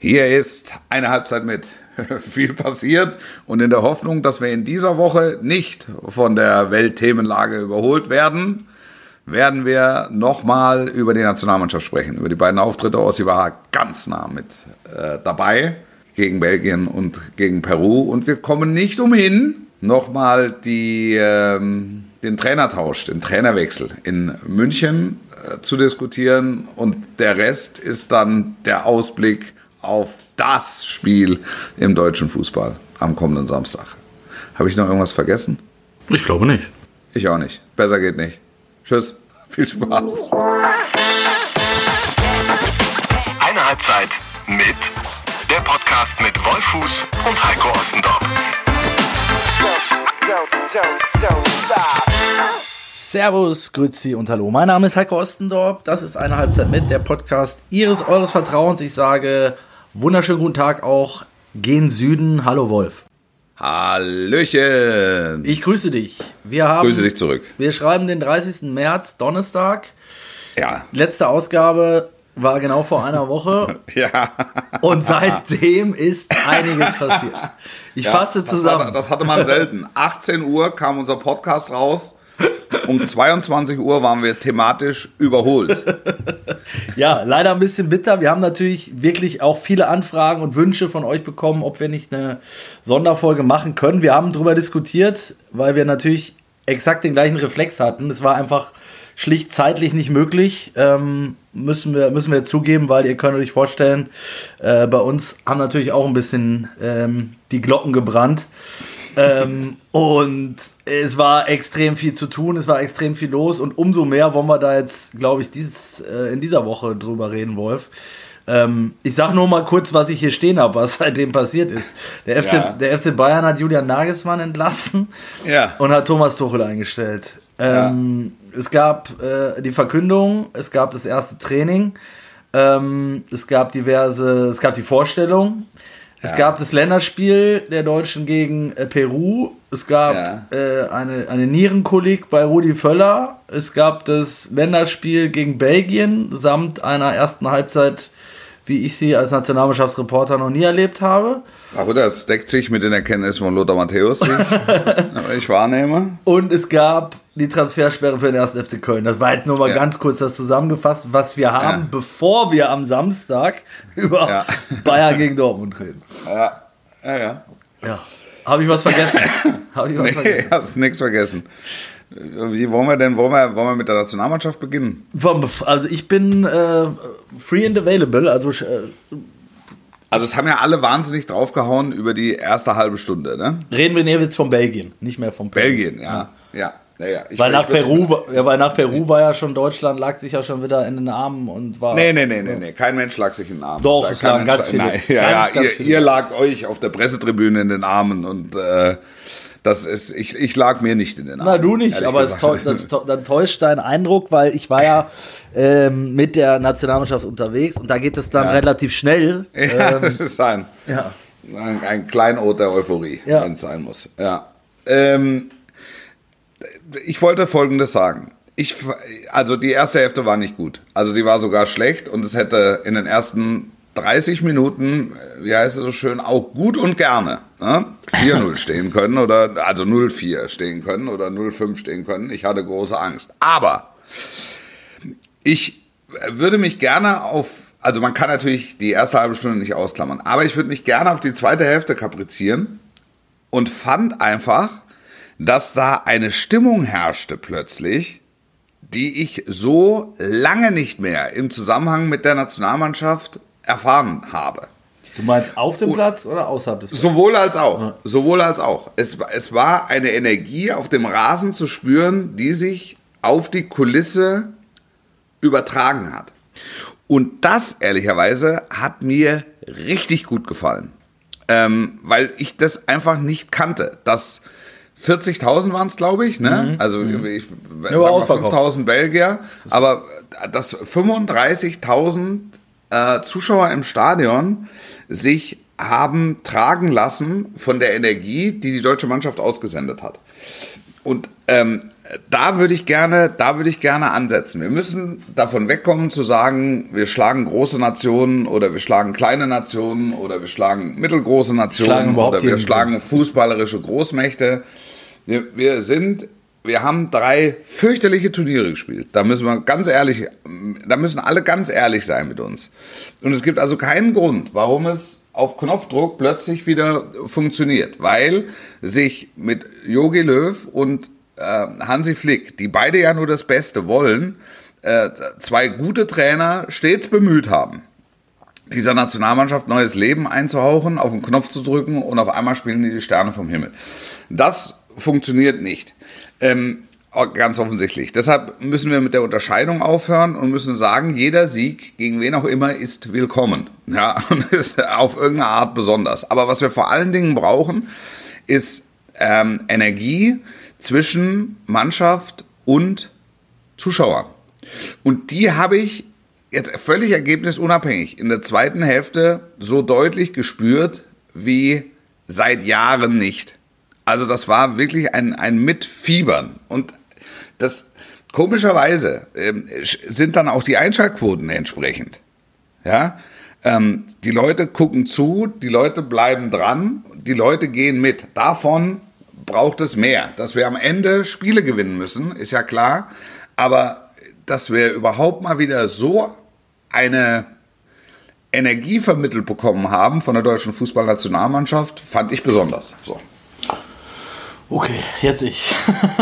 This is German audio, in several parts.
Hier ist eine Halbzeit mit viel passiert und in der Hoffnung, dass wir in dieser Woche nicht von der Weltthemenlage überholt werden, werden wir nochmal über die Nationalmannschaft sprechen. Über die beiden Auftritte. Ossi war ganz nah mit äh, dabei gegen Belgien und gegen Peru und wir kommen nicht umhin, nochmal die, ähm, den Trainertausch, den Trainerwechsel in München äh, zu diskutieren und der Rest ist dann der Ausblick auf das Spiel im deutschen Fußball am kommenden Samstag. Habe ich noch irgendwas vergessen? Ich glaube nicht. Ich auch nicht. Besser geht nicht. Tschüss. Viel Spaß. Eine Halbzeit mit der Podcast mit Wolfuß und Heiko Ostendorf. Servus, Grüezi und Hallo. Mein Name ist Heiko Ostendorf. Das ist eine Halbzeit mit der Podcast Ihres, Eures Vertrauens. Ich sage wunderschönen guten Tag auch. Gen Süden. Hallo Wolf. Hallöchen. Ich grüße dich. Wir haben, Grüße dich zurück. Wir schreiben den 30. März, Donnerstag. Ja. Letzte Ausgabe war genau vor einer Woche. Ja. Und seitdem ist einiges passiert. Ich Ja, fasse das zusammen. hatte- Das hatte man selten. 18 Uhr kam unser Podcast raus. Um 22 Uhr waren wir thematisch überholt. Ja, leider ein bisschen bitter. Wir haben natürlich wirklich auch viele Anfragen und Wünsche von euch bekommen, ob wir nicht eine Sonderfolge machen können. Wir haben darüber diskutiert, weil wir natürlich exakt den gleichen Reflex hatten. Es war einfach schlicht zeitlich nicht möglich. Ähm, müssen, wir, müssen wir zugeben, weil ihr könnt euch vorstellen, äh, bei uns haben natürlich auch ein bisschen ähm, die Glocken gebrannt. Ähm, und es war extrem viel zu tun, es war extrem viel los und umso mehr wollen wir da jetzt, glaube ich, dieses, äh, in dieser Woche drüber reden, Wolf. Ähm, ich sage nur mal kurz, was ich hier stehen habe, was seitdem passiert ist. Der FC, Ja. der FC Bayern hat Julian Nagelsmann entlassen Ja. und hat Thomas Tuchel eingestellt. Ähm, Es gab äh, die Verkündung, es gab das erste Training, ähm, es gab diverse, es gab die Vorstellung, es gab das Länderspiel der Deutschen gegen äh, Peru, es gab äh, eine, eine Nierenkolik bei Rudi Völler, es gab das Länderspiel gegen Belgien samt einer ersten Halbzeit, wie ich sie als Nationalmannschaftsreporter noch nie erlebt habe. Ach, gut, das deckt sich mit den Erkenntnissen von Lothar Matthäus, die ich, ich wahrnehme. Und es gab die Transfersperre für den 1. FC Köln. Das war jetzt nur mal Ja. ganz kurz das zusammengefasst, was wir haben, Ja. bevor wir am Samstag über Ja. Bayern gegen Dortmund reden. Ja, ja, ja. Ja. Habe ich was vergessen? Habe ich was Nee, vergessen? hast nichts vergessen. Wie wollen wir denn, wollen wir, wollen wir mit der Nationalmannschaft beginnen? Also ich bin äh, free and available, also äh, Also es haben ja alle wahnsinnig draufgehauen über die erste halbe Stunde, ne? reden wir jetzt von Belgien, nicht mehr von Peru. Belgien, ja. Ja, ja, ja. Ich- Weil nach, Peru, war- ja, weil nach Peru war ja schon Deutschland, lag sich ja schon wieder in den Armen und war. Nee, nee, nee, nee, nee. Kein Mensch lag sich in den Armen. Doch, Da es lagen ganz viele. Nein, ja, Ganz, ja, ganz ihr, viele. ihr lag euch auf der Pressetribüne in den Armen und äh, das ist, ich, ich lag mir nicht in den Armen. Na, du nicht, aber es gesagt. täu- das, täu- dann täuscht dein Eindruck, weil ich war ja ähm, mit der Nationalmannschaft unterwegs und da geht es dann Ja. relativ schnell. Ja, Ähm, das ist ein, ja. ein, ein Kleinod der Euphorie, Ja. wenn es sein muss. Ja. Ähm, ich wollte Folgendes sagen. Ich, also die erste Hälfte war nicht gut. Also die war sogar schlecht und es hätte in den ersten 30 Minuten, äh, wie heißt es so schön, auch gut und gerne ne? 4-0 stehen können oder also 0-4 stehen können oder 0-5 stehen können. Ich hatte große Angst. Aber ich würde mich gerne auf, also man kann natürlich die erste halbe Stunde nicht ausklammern, aber ich würde mich gerne auf die zweite Hälfte kaprizieren und fand einfach, dass da eine Stimmung herrschte plötzlich, die ich so lange nicht mehr im Zusammenhang mit der Nationalmannschaft erfahren habe. Du meinst auf dem Platz oder außerhalb des Platzes? Sowohl als auch. Sowohl als auch. Es, es war eine Energie auf dem Rasen zu spüren, die sich auf die Kulisse übertragen hat. Und das, ehrlicherweise, hat mir richtig gut gefallen. Ähm, weil ich das einfach nicht kannte. Das 40.000 waren es, glaube ich. Ne? Also ich sag mal ausverkauft. 5.000 Belgier. Aber dass 35.000 äh, Zuschauer im Stadion sich haben tragen lassen von der Energie, die die deutsche Mannschaft ausgesendet hat. Und ähm, da würde ich gerne, da würde ich gerne ansetzen. Wir müssen davon wegkommen zu sagen, wir schlagen große Nationen oder wir schlagen kleine Nationen oder wir schlagen mittelgroße Nationen oder wir schlagen fußballerische Großmächte. Wir, wir sind, wir haben drei fürchterliche Turniere gespielt. Da müssen wir ganz ehrlich, da müssen alle ganz ehrlich sein mit uns. Und es gibt also keinen Grund, warum es auf Knopfdruck plötzlich wieder funktioniert, weil sich mit Yogi Löw und äh, Hansi Flick, die beide ja nur das Beste wollen, äh, zwei gute Trainer stets bemüht haben, dieser Nationalmannschaft neues Leben einzuhauchen, auf den Knopf zu drücken und auf einmal spielen die die Sterne vom Himmel. Das funktioniert nicht. Ähm, ganz offensichtlich. Deshalb müssen wir mit der Unterscheidung aufhören und müssen sagen, jeder Sieg gegen wen auch immer ist willkommen. Ja, und ist auf irgendeine Art besonders. Aber was wir vor allen Dingen brauchen, ist ähm, Energie, zwischen Mannschaft und Zuschauern. Und die habe ich jetzt völlig ergebnisunabhängig in der zweiten Hälfte so deutlich gespürt wie seit Jahren nicht. Also das war wirklich ein, ein Mitfiebern. Und das komischerweise äh, sind dann auch die Einschaltquoten entsprechend. Ja, ähm, die Leute gucken zu, die Leute bleiben dran, die Leute gehen mit. Davon braucht es mehr. Dass wir am Ende Spiele gewinnen müssen, ist ja klar. Aber dass wir überhaupt mal wieder so eine Energie vermittelt bekommen haben von der deutschen Fußballnationalmannschaft, fand ich besonders. So. Okay, jetzt ich.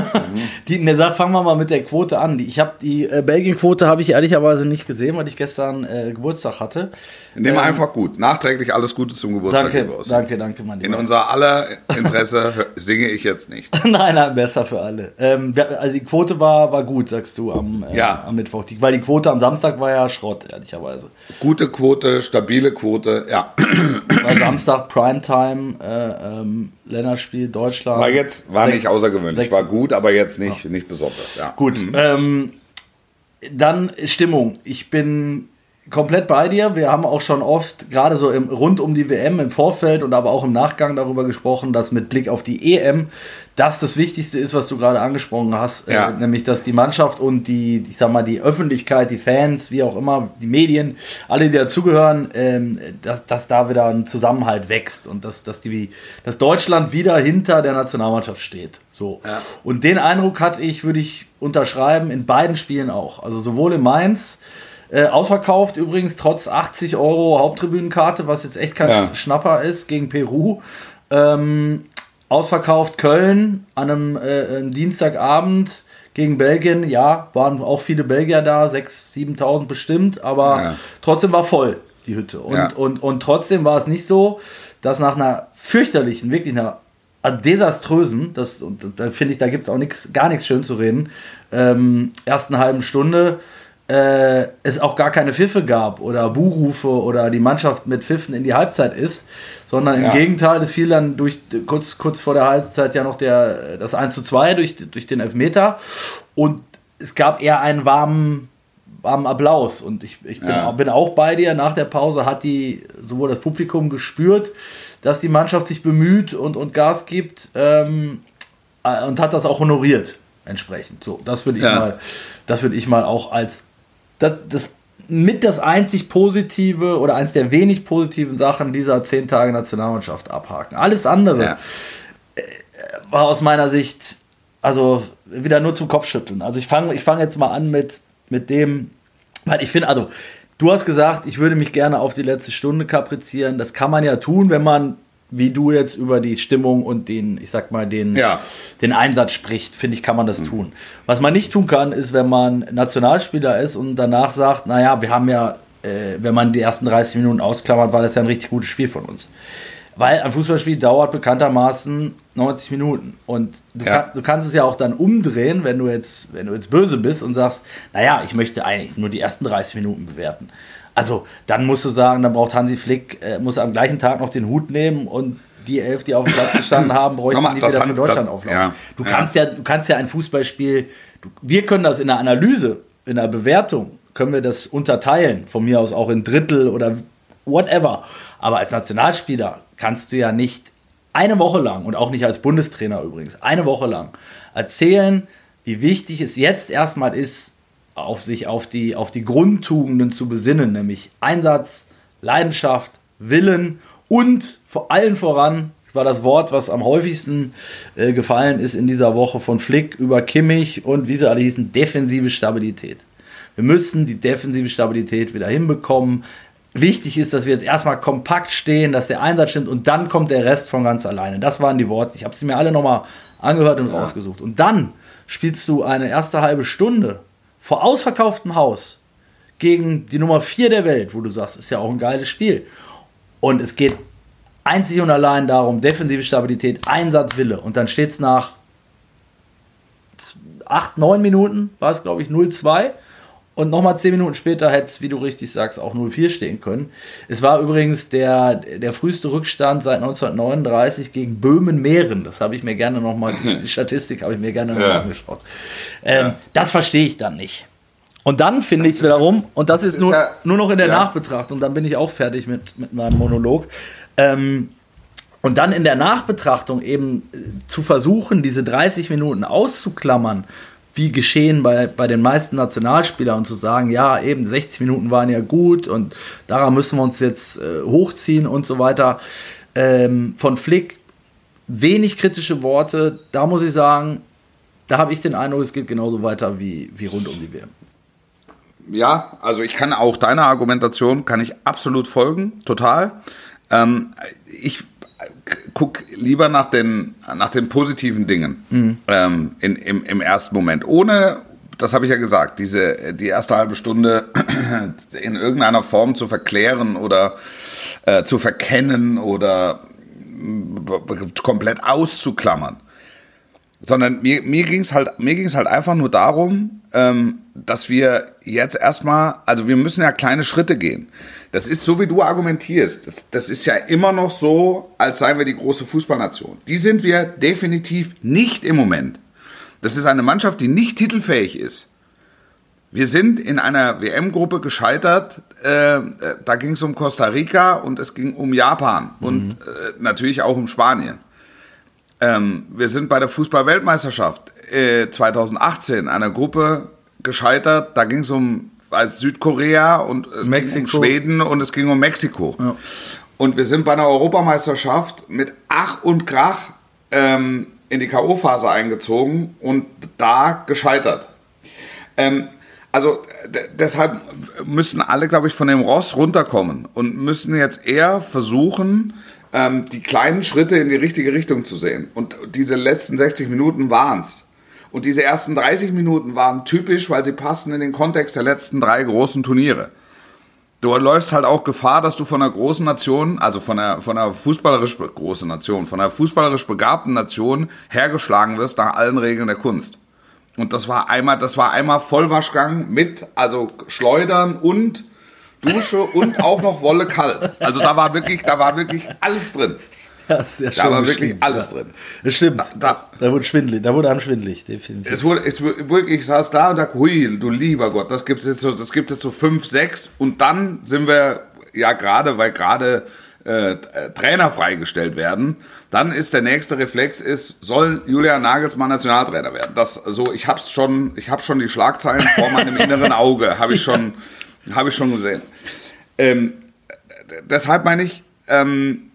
die, ne, fangen wir mal mit der Quote an. Ich habe die äh, Belgien-Quote habe ich ehrlicherweise nicht gesehen, weil ich gestern äh, Geburtstag hatte. Nehmen ähm, einfach gut. Nachträglich alles Gute zum Geburtstag. Danke, danke, danke, mein Lieber. In unser aller Interesse singe ich jetzt nicht. nein, nein, besser für alle. Ähm, also die Quote war, war gut, sagst du, am, äh, ja. am Mittwoch. Die, weil die Quote am Samstag war ja Schrott, ehrlicherweise. Gute Quote, stabile Quote, ja. Samstag Primetime, äh, ähm, Länderspiel Deutschland. War jetzt, war sechs, nicht außergewöhnlich, sechs, war gut, aber jetzt nicht, ja. nicht besonders. Ja. Gut, mhm. ähm, dann Stimmung. Ich bin komplett bei dir. Wir haben auch schon oft, gerade so im, rund um die WM im Vorfeld und aber auch im Nachgang darüber gesprochen, dass mit Blick auf die EM das das Wichtigste ist, was du gerade angesprochen hast, äh, ja. äh, nämlich dass die Mannschaft und die, ich sag mal, die Öffentlichkeit, die Fans, wie auch immer, die Medien, alle, die dazugehören, ähm, dass, dass da wieder ein Zusammenhalt wächst und dass, dass, die, dass Deutschland wieder hinter der Nationalmannschaft steht. So. Ja. Und den Eindruck hatte ich, würde ich unterschreiben, in beiden Spielen auch. Also sowohl in Mainz, äh, ausverkauft übrigens, trotz 80 Euro Haupttribünenkarte, was jetzt echt kein ja. Schnapper ist, gegen Peru. Ähm, ausverkauft Köln an einem, äh, Dienstagabend gegen Belgien. Ja, waren auch viele Belgier da, 6.000, 7.000 bestimmt, aber ja. trotzdem war voll die Hütte. Und, ja. und, und trotzdem war es nicht so, dass nach einer fürchterlichen, wirklich einer desaströsen, das, da finde ich, da gibt es auch nix, gar nichts schön zu reden, ähm, ersten halben Stunde äh, es auch gar keine Pfiffe gab oder Buhrufe oder die Mannschaft mit Pfiffen in die Halbzeit ist, sondern ja. im Gegenteil, es fiel dann durch kurz, kurz vor der Halbzeit ja noch der, das 1 zu 2 durch, durch den Elfmeter und es gab eher einen warmen, warmen Applaus und ich, ich bin, ja. bin auch bei dir. Nach der Pause hat die sowohl das Publikum gespürt, dass die Mannschaft sich bemüht und, und Gas gibt ähm, äh, und hat das auch honoriert entsprechend. So, das würde ich ja. mal, das würde ich mal auch als das, das mit das einzig positive oder eins der wenig positiven Sachen dieser zehn Tage Nationalmannschaft abhaken. Alles andere ja. Äh, war aus meiner Sicht also wieder nur zum Kopfschütteln. Also ich fange ich fang jetzt mal an mit, mit dem, weil ich finde, also du hast gesagt, ich würde mich gerne auf die letzte Stunde kaprizieren. Das kann man ja tun, wenn man wie du jetzt über die Stimmung und den, ich sag mal, den, ja. den Einsatz spricht, finde ich, kann man das mhm. tun. Was man nicht tun kann, ist, wenn man Nationalspieler ist und danach sagt, naja, wir haben ja, äh, wenn man die ersten 30 Minuten ausklammert, war das ja ein richtig gutes Spiel von uns. Weil ein Fußballspiel dauert bekanntermaßen 90 Minuten. Und du, ja. kann, du, kannst es ja auch dann umdrehen, wenn du jetzt, wenn du jetzt böse bist und sagst, naja, ich möchte eigentlich nur die ersten 30 Minuten bewerten. Also dann musst du sagen, dann braucht Hansi Flick, äh, muss am gleichen Tag noch den Hut nehmen und die elf, die auf dem Platz gestanden haben, bräuchten die wieder für Deutschland das, auflaufen. Ja, du, kannst ja. ja. du kannst ja ein Fußballspiel, du, wir können das in der Analyse, in der Bewertung, können wir das unterteilen, von mir aus auch in Drittel oder whatever. Aber als Nationalspieler kannst du ja nicht eine Woche lang und auch nicht als Bundestrainer übrigens, eine Woche lang erzählen, wie wichtig es jetzt erstmal ist, auf sich auf die, auf die Grundtugenden zu besinnen, nämlich Einsatz, Leidenschaft, Willen und vor allen voran, das war das Wort, was am häufigsten äh, gefallen ist in dieser Woche von Flick über Kimmich und wie sie alle hießen, defensive Stabilität. Wir müssen die defensive Stabilität wieder hinbekommen. Wichtig ist, dass wir jetzt erstmal kompakt stehen, dass der Einsatz stimmt und dann kommt der Rest von ganz alleine. Das waren die Worte. Ich habe sie mir alle nochmal angehört und ja. rausgesucht. Und dann spielst du eine erste halbe Stunde vor ausverkauftem Haus gegen die Nummer 4 der Welt, wo du sagst, ist ja auch ein geiles Spiel. Und es geht einzig und allein darum, defensive Stabilität, Einsatzwille. Und dann steht es nach 8, 9 Minuten, war es glaube ich 0-2. Und nochmal 10 Minuten später hätte es, wie du richtig sagst, auch 0-4 stehen können. Es war übrigens der, der früheste Rückstand seit 1939 gegen Böhmen-Mähren. Das habe ich mir gerne nochmal, die Statistik habe ich mir gerne nochmal ja. angeschaut. Ähm, ja. Das verstehe ich dann nicht. Und dann finde ich es wiederum, und das, das ist, nur, ja, nur noch in der Nachbetrachtung, dann bin ich auch fertig mit, mit meinem Monolog. Ähm, und dann in der Nachbetrachtung eben äh, zu versuchen, diese 30 Minuten auszuklammern wie geschehen bei, bei den meisten Nationalspielern und zu sagen, ja, eben 60 Minuten waren ja gut und daran müssen wir uns jetzt äh, hochziehen und so weiter. Ähm, von Flick wenig kritische Worte. Da muss ich sagen, da habe ich den Eindruck, es geht genauso weiter wie, wie rund um die WM. Ja, also ich kann auch deiner Argumentation, kann ich absolut folgen, total. Ähm, ich guck lieber nach den, nach den positiven Dingen mhm. ähm, in, im, im ersten Moment. Ohne, das habe ich ja gesagt, diese, die erste halbe Stunde in irgendeiner Form zu verklären oder äh, zu verkennen oder komplett auszuklammern. Sondern mir, mir ging es halt, halt einfach nur darum, ähm, dass wir jetzt erstmal, also wir müssen ja kleine Schritte gehen. Das ist so, wie du argumentierst. Das, das, ist ja immer noch so, als seien wir die große Fußballnation. Die sind wir definitiv nicht im Moment. Das ist eine Mannschaft, die nicht titelfähig ist. Wir sind in einer WM-Gruppe gescheitert. Äh, da ging es um Costa Rica und es ging um Japan mhm. und äh, natürlich auch um Spanien. Ähm, wir sind bei der Fußball-Weltmeisterschaft äh, 2018 einer Gruppe gescheitert. Da ging es um als Südkorea und um Schweden und es ging um Mexiko. Ja. Und wir sind bei einer Europameisterschaft mit Ach und Krach ähm, in die K.O.-Phase eingezogen und da gescheitert. Ähm, also deshalb müssen alle, glaube ich, von dem Ross runterkommen und müssen jetzt eher versuchen, ähm, die kleinen Schritte in die richtige Richtung zu sehen. Und diese letzten 60 Minuten waren es. Und diese ersten 30 Minuten waren typisch, weil sie passen in den Kontext der letzten drei großen Turniere. Du läufst halt auch Gefahr, dass du von einer großen Nation, also von einer, von einer fußballerisch großen Nation, von einer fußballerisch begabten Nation hergeschlagen wirst nach allen Regeln der Kunst. Und das war einmal, das war einmal Vollwaschgang mit, also Schleudern und Dusche und auch noch Wolle kalt. Also da war wirklich, da war wirklich alles drin. Ja, ist ja da war wirklich alles ja. drin. Das stimmt. Da, da, da, wurde schwindelig, da wurde einem schwindelig, definitiv. Es wurde, es ich saß da und dachte, hui, du lieber Gott, das gibt jetzt so, das gibt jetzt so fünf, sechs und dann sind wir ja gerade, weil gerade äh, Trainer freigestellt werden, dann ist der nächste Reflex ist, soll Julian Nagelsmann Nationaltrainer werden? Das so, ich hab's schon, ich habe schon die Schlagzeilen vor meinem inneren Auge, habe ich schon, habe ich schon gesehen. Ähm, deshalb meine ich, ähm,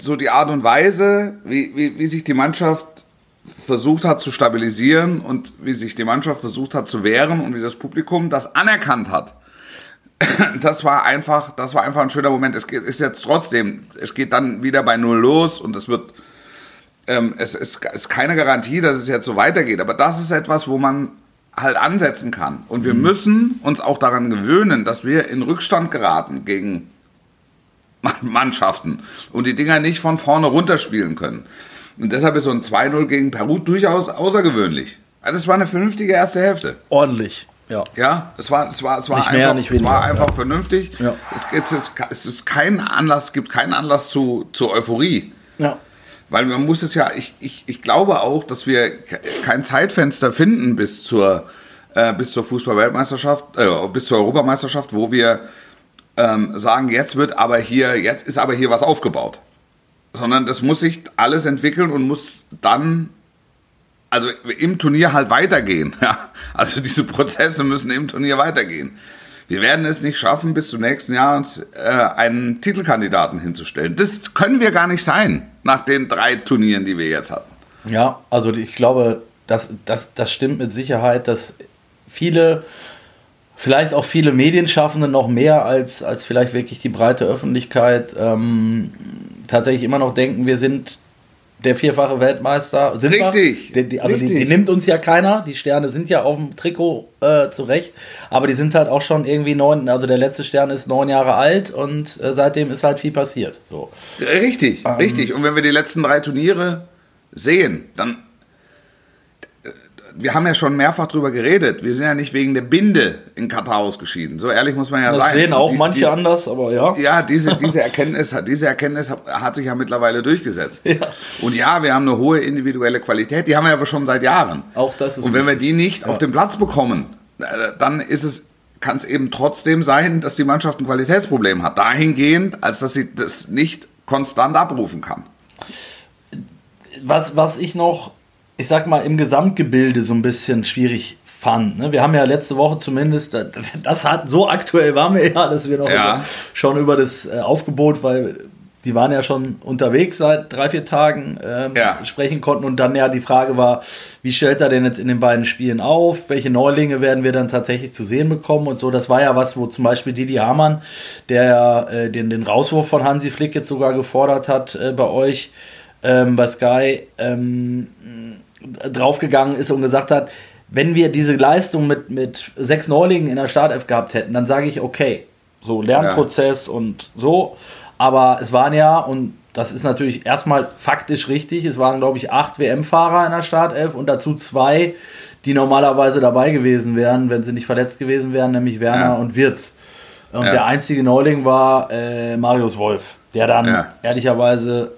so die Art und Weise, wie, wie, wie sich die Mannschaft versucht hat zu stabilisieren und wie sich die Mannschaft versucht hat zu wehren und wie das Publikum das anerkannt hat. Das war einfach, das war einfach ein schöner Moment. Es ist jetzt trotzdem, es geht dann wieder bei Null los und es wird, ähm, es ist, ist keine Garantie, dass es jetzt so weitergeht. Aber das ist etwas, wo man halt ansetzen kann. Und wir mhm. müssen uns auch daran gewöhnen, dass wir in Rückstand geraten gegen Mannschaften und die Dinger nicht von vorne runterspielen können. Und deshalb ist so ein 2-0 gegen Peru durchaus außergewöhnlich. Also es war eine vernünftige erste Hälfte. Ordentlich. Ja, ja es war, es war, es war nicht einfach, mehr, weniger, es war einfach ja. vernünftig. Ja. Es, es, es ist kein Anlass, gibt keinen Anlass zu, zu Euphorie. Ja. Weil man muss es ja, ich, ich, ich glaube auch, dass wir kein Zeitfenster finden bis zur, äh, bis zur Fußball-Weltmeisterschaft, äh, bis zur Europameisterschaft, wo wir ähm, sagen, jetzt wird aber hier, jetzt ist aber hier was aufgebaut. Sondern das muss sich alles entwickeln und muss dann also im Turnier halt weitergehen. Ja? Also diese Prozesse müssen im Turnier weitergehen. Wir werden es nicht schaffen, bis zum nächsten Jahr uns äh, einen Titelkandidaten hinzustellen. Das können wir gar nicht sein, nach den drei Turnieren, die wir jetzt hatten. Ja, also ich glaube, das, das, das stimmt mit Sicherheit, dass viele, vielleicht auch viele Medienschaffende noch mehr als, als vielleicht wirklich die breite Öffentlichkeit ähm, tatsächlich immer noch denken, wir sind der vierfache Weltmeister. Sind Richtig. Wir? Die, also Richtig. Die, die, nimmt uns ja keiner. Die Sterne sind ja auf dem Trikot äh, zurecht. Aber die sind halt auch schon irgendwie neun. Also der letzte Stern ist neun Jahre alt und äh, seitdem ist halt viel passiert. So. Richtig, ähm, richtig. Und wenn wir die letzten drei Turniere sehen, dann wir haben ja schon mehrfach drüber geredet. Wir sind ja nicht wegen der Binde in Katar ausgeschieden. So ehrlich muss man ja das sein. Das sehen auch die, manche die, anders, aber ja. Ja, diese, diese, Erkenntnis, diese Erkenntnis hat sich ja mittlerweile durchgesetzt. Ja. Und ja, wir haben eine hohe individuelle Qualität. Die haben wir aber schon seit Jahren. Auch das ist Und wenn richtig. wir die nicht Ja. auf den Platz bekommen, äh, dann ist es kann es eben trotzdem sein, dass die Mannschaft ein Qualitätsproblem hat. Dahingehend, als dass sie das nicht konstant abrufen kann. was, was ich noch, ich sag mal, im Gesamtgebilde so ein bisschen schwierig fand. Ne? Wir haben ja letzte Woche zumindest, das hat so aktuell waren wir ja, dass wir noch Ja. über, schon über das äh, Aufgebot, weil die waren ja schon unterwegs seit drei, vier Tagen, ähm, Ja. sprechen konnten. Und dann ja die Frage war, wie stellt er denn jetzt in den beiden Spielen auf? Welche Neulinge werden wir dann tatsächlich zu sehen bekommen und so? Das war ja was, wo zum Beispiel Didi Hamann, der ja äh, den, den Rauswurf von Hansi Flick jetzt sogar gefordert hat äh, bei euch, ähm, bei Sky, ähm, draufgegangen ist und gesagt hat, wenn wir diese Leistung mit, mit sechs Neulingen in der Startelf gehabt hätten, dann sage ich, okay, so Lernprozess und so. Aber es waren ja, und das ist natürlich erstmal faktisch richtig, es waren, glaube ich, acht WM-Fahrer in der Startelf und dazu zwei, die normalerweise dabei gewesen wären, wenn sie nicht verletzt gewesen wären, nämlich Werner Ja. und Wirtz. Und Ja. der einzige Neuling war äh, Marius Wolf, der dann Ja. ehrlicherweise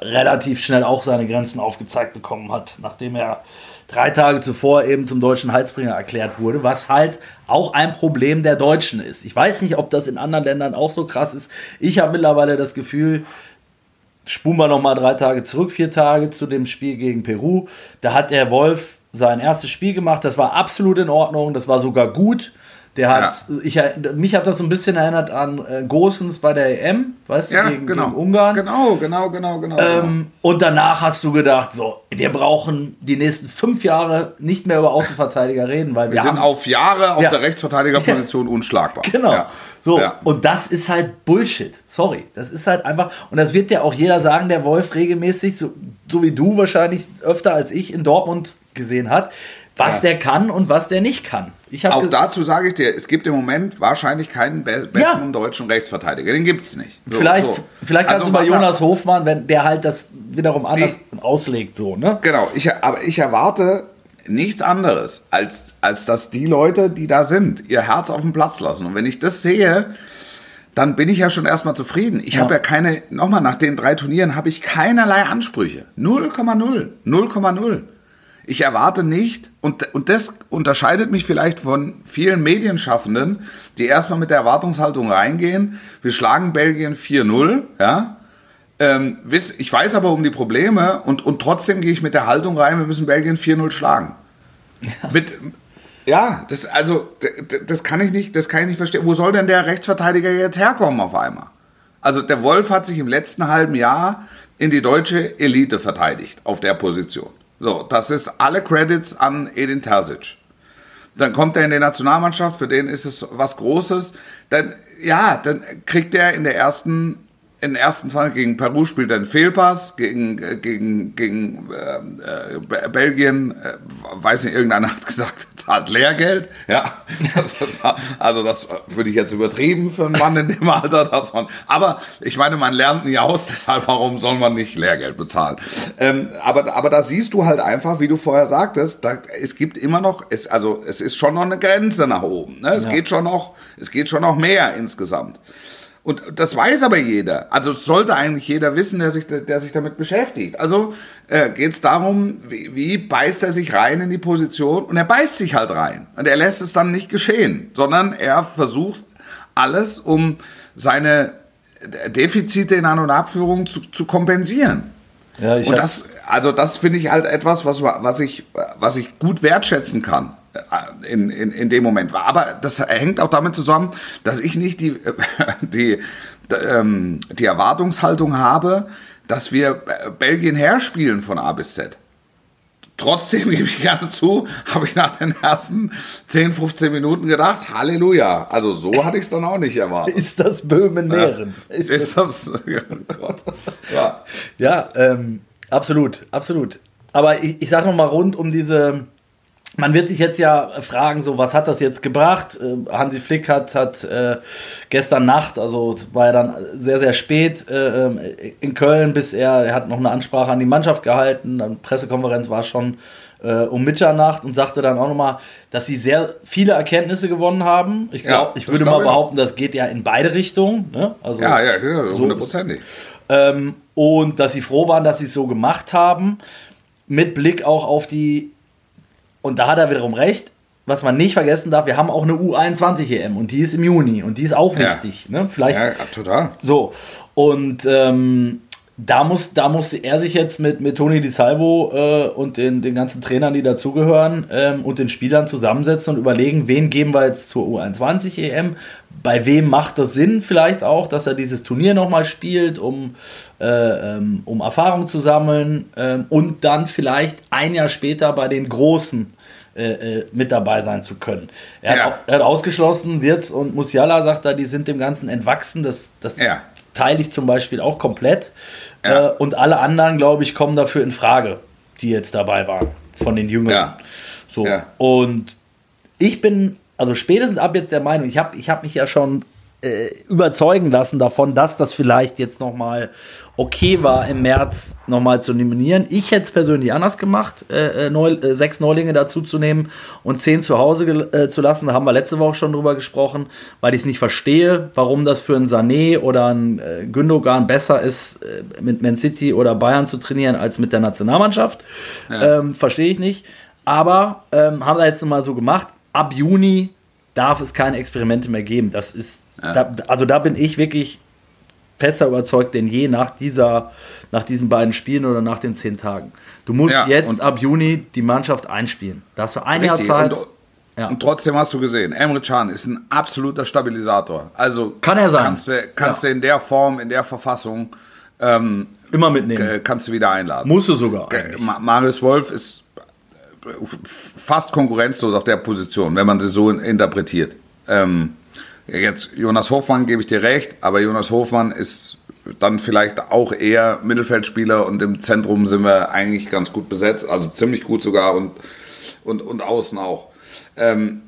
relativ schnell auch seine Grenzen aufgezeigt bekommen hat, nachdem er drei Tage zuvor eben zum deutschen Heilsbringer erklärt wurde, was halt auch ein Problem der Deutschen ist. Ich weiß nicht, ob das in anderen Ländern auch so krass ist. Ich habe mittlerweile das Gefühl, spulen wir noch mal drei Tage zurück, vier Tage zu dem Spiel gegen Peru. Da hat der Wolf sein erstes Spiel gemacht. Das war absolut in Ordnung. Das war sogar gut. Der hat, ich, mich hat das so ein bisschen erinnert an äh, Gosens bei der EM, weißt du, Ja, gegen, genau. gegen Ungarn. Genau, genau, genau, genau. Ähm, und danach hast du gedacht, so, wir brauchen die nächsten fünf Jahre nicht mehr über Außenverteidiger reden, weil wir, wir sind haben, auf Jahre auf Ja. der Rechtsverteidigerposition unschlagbar. Genau. Ja. So, Ja. und das ist halt Bullshit. Sorry. Das ist halt einfach, und das wird ja auch jeder sagen, der Wolf regelmäßig, so, so wie du wahrscheinlich öfter als ich in Dortmund gesehen hat, was Ja. der kann und was der nicht kann. Ich Auch dazu sage ich dir, es gibt im Moment wahrscheinlich keinen be besseren Ja. deutschen Rechtsverteidiger. Den gibt es nicht. So, vielleicht, so. vielleicht kannst Also du bei Jonas Hofmann, wenn der halt das wiederum anders auslegt, so, ne? Genau, ich, aber ich erwarte nichts anderes, als, als dass die Leute, die da sind, ihr Herz auf den Platz lassen. Und wenn ich das sehe, dann bin ich ja schon erstmal zufrieden. Ich Ja. habe ja keine, nochmal, nach den drei Turnieren habe ich keinerlei Ansprüche. 0,0. 0,0. Ich erwarte nicht, und, und das unterscheidet mich vielleicht von vielen Medienschaffenden, die erstmal mit der Erwartungshaltung reingehen, wir schlagen Belgien 4-0, ja, ähm, ich weiß aber um die Probleme und, und trotzdem gehe ich mit der Haltung rein, wir müssen Belgien 4-0 schlagen. Mit, ja, das, also, das kann ich nicht, das kann ich nicht verstehen. Wo soll denn der Rechtsverteidiger jetzt herkommen auf einmal? Also, der Wolf hat sich im letzten halben Jahr in die deutsche Elite verteidigt auf der Position. So, das ist alle Credits an Edin Terzic. Dann kommt er in die Nationalmannschaft, für den ist es was Großes. Dann, ja, dann kriegt er in der ersten, in den ersten zwei gegen Peru spielt er einen Fehlpass, gegen, äh, gegen, gegen äh, äh, Belgien, äh, weiß nicht, irgendeiner hat gesagt, zahlt Lehrgeld. Ja, das ist, also das würde ich jetzt übertrieben für einen Mann in dem Alter, dass man, aber ich meine, man lernt nie aus, deshalb warum soll man nicht Lehrgeld bezahlen? Ähm, aber, aber da siehst du halt einfach, wie du vorher sagtest, da, es gibt immer noch, es, also es ist schon noch eine Grenze nach oben. Ne? Es Ja. geht schon noch, es geht schon noch mehr insgesamt. Und das weiß aber jeder. Also es sollte eigentlich jeder wissen, der sich, der sich damit beschäftigt. Also äh, geht es darum, wie, wie beißt er sich rein in die Position und er beißt sich halt rein. Und er lässt es dann nicht geschehen, sondern er versucht alles, um seine Defizite in An- und Abführung zu, zu kompensieren. Ja, und das, also das finde ich halt etwas, was, was, ich, was ich gut wertschätzen kann in, in, in dem Moment. Aber das hängt auch damit zusammen, dass ich nicht die, die, ähm, die Erwartungshaltung habe, dass wir Belgien herspielen von A bis Z. Trotzdem gebe ich gerne zu, habe ich nach den ersten 10, 15 Minuten gedacht, Halleluja. Also so hatte ich es dann auch nicht erwartet. Ist das Böhmen-Nähren? Ja. Ist, ist, das, das ja, ja ähm, absolut, absolut. Aber ich, ich sage nochmal rund um diese man wird sich jetzt ja fragen, so was hat das jetzt gebracht? Äh, Hansi Flick hat, hat äh, gestern Nacht, also war ja dann sehr, sehr spät äh, ähm, in Köln, bis er, er hat noch eine Ansprache an die Mannschaft gehalten, eine Pressekonferenz war schon äh, um Mitternacht und sagte dann auch nochmal, dass sie sehr viele Erkenntnisse gewonnen haben. Ich glaube, ja, ich würde mal behaupten, das geht ja in beide Richtungen. Ne? Also, ja, ja, hundertprozentig. So ähm, und dass sie froh waren, dass sie es so gemacht haben, mit Blick auch auf die und da hat er wiederum recht. Was man nicht vergessen darf, wir haben auch eine U21 EM und die ist im Juni und die ist auch wichtig. Ja. Ne? Vielleicht, ja, total. So. Und ähm, da, muss, da musste er sich jetzt mit, mit Toni Di Salvo äh, und den, den ganzen Trainern, die dazugehören, ähm, und den Spielern zusammensetzen und überlegen, wen geben wir jetzt zur U21 EM, bei wem macht das Sinn vielleicht auch, dass er dieses Turnier nochmal spielt, um, äh, ähm, um Erfahrung zu sammeln ähm, und dann vielleicht ein Jahr später bei den Großen äh, äh, mit dabei sein zu können. Er, ja. hat, er hat, ausgeschlossen, Wirtz und Musiala sagt er, die sind dem Ganzen entwachsen. Das, das ja. teile ich zum Beispiel auch komplett. Ja. Äh, und alle anderen, glaube ich, kommen dafür in Frage, die jetzt dabei waren, von den Jüngeren. So. Und ich bin also spätestens ab jetzt der Meinung, ich habe ich hab mich ja schon äh, überzeugen lassen davon, dass das vielleicht jetzt nochmal okay war, im März nochmal zu nominieren. Ich hätte es persönlich anders gemacht, äh, äh Neu äh, sechs Neulinge dazu zu nehmen und zehn zu Hause äh, zu lassen. Da haben wir letzte Woche schon drüber gesprochen, weil ich es nicht verstehe, warum das für einen Sané oder einen Gündogan besser ist, mit Man City oder Bayern zu trainieren, als mit der Nationalmannschaft. Ja. Ähm, verstehe ich nicht. Aber ähm, haben wir jetzt mal so gemacht. Ab Juni darf es keine Experimente mehr geben. Das ist, ja. da, also da bin ich wirklich fester überzeugt denn je nach dieser, nach diesen beiden Spielen oder nach den zehn Tagen. Du musst ja, jetzt ab Juni die Mannschaft einspielen. Da hast du ein Jahr Zeit. Und, ja. und, trotzdem hast du gesehen, Emre Can ist ein absoluter Stabilisator. Also kann er sein. Kannst du, kannst ja. du in der Form, in der Verfassung ähm, immer mitnehmen. Kannst du wieder einladen. Musst du sogar. Marius Wolf ist fast konkurrenzlos auf der Position, wenn man sie so interpretiert. Ähm, jetzt Jonas Hofmann gebe ich dir recht, aber Jonas Hofmann ist dann vielleicht auch eher Mittelfeldspieler und im Zentrum sind wir eigentlich ganz gut besetzt, also ziemlich gut sogar und, und, und außen auch. Ähm,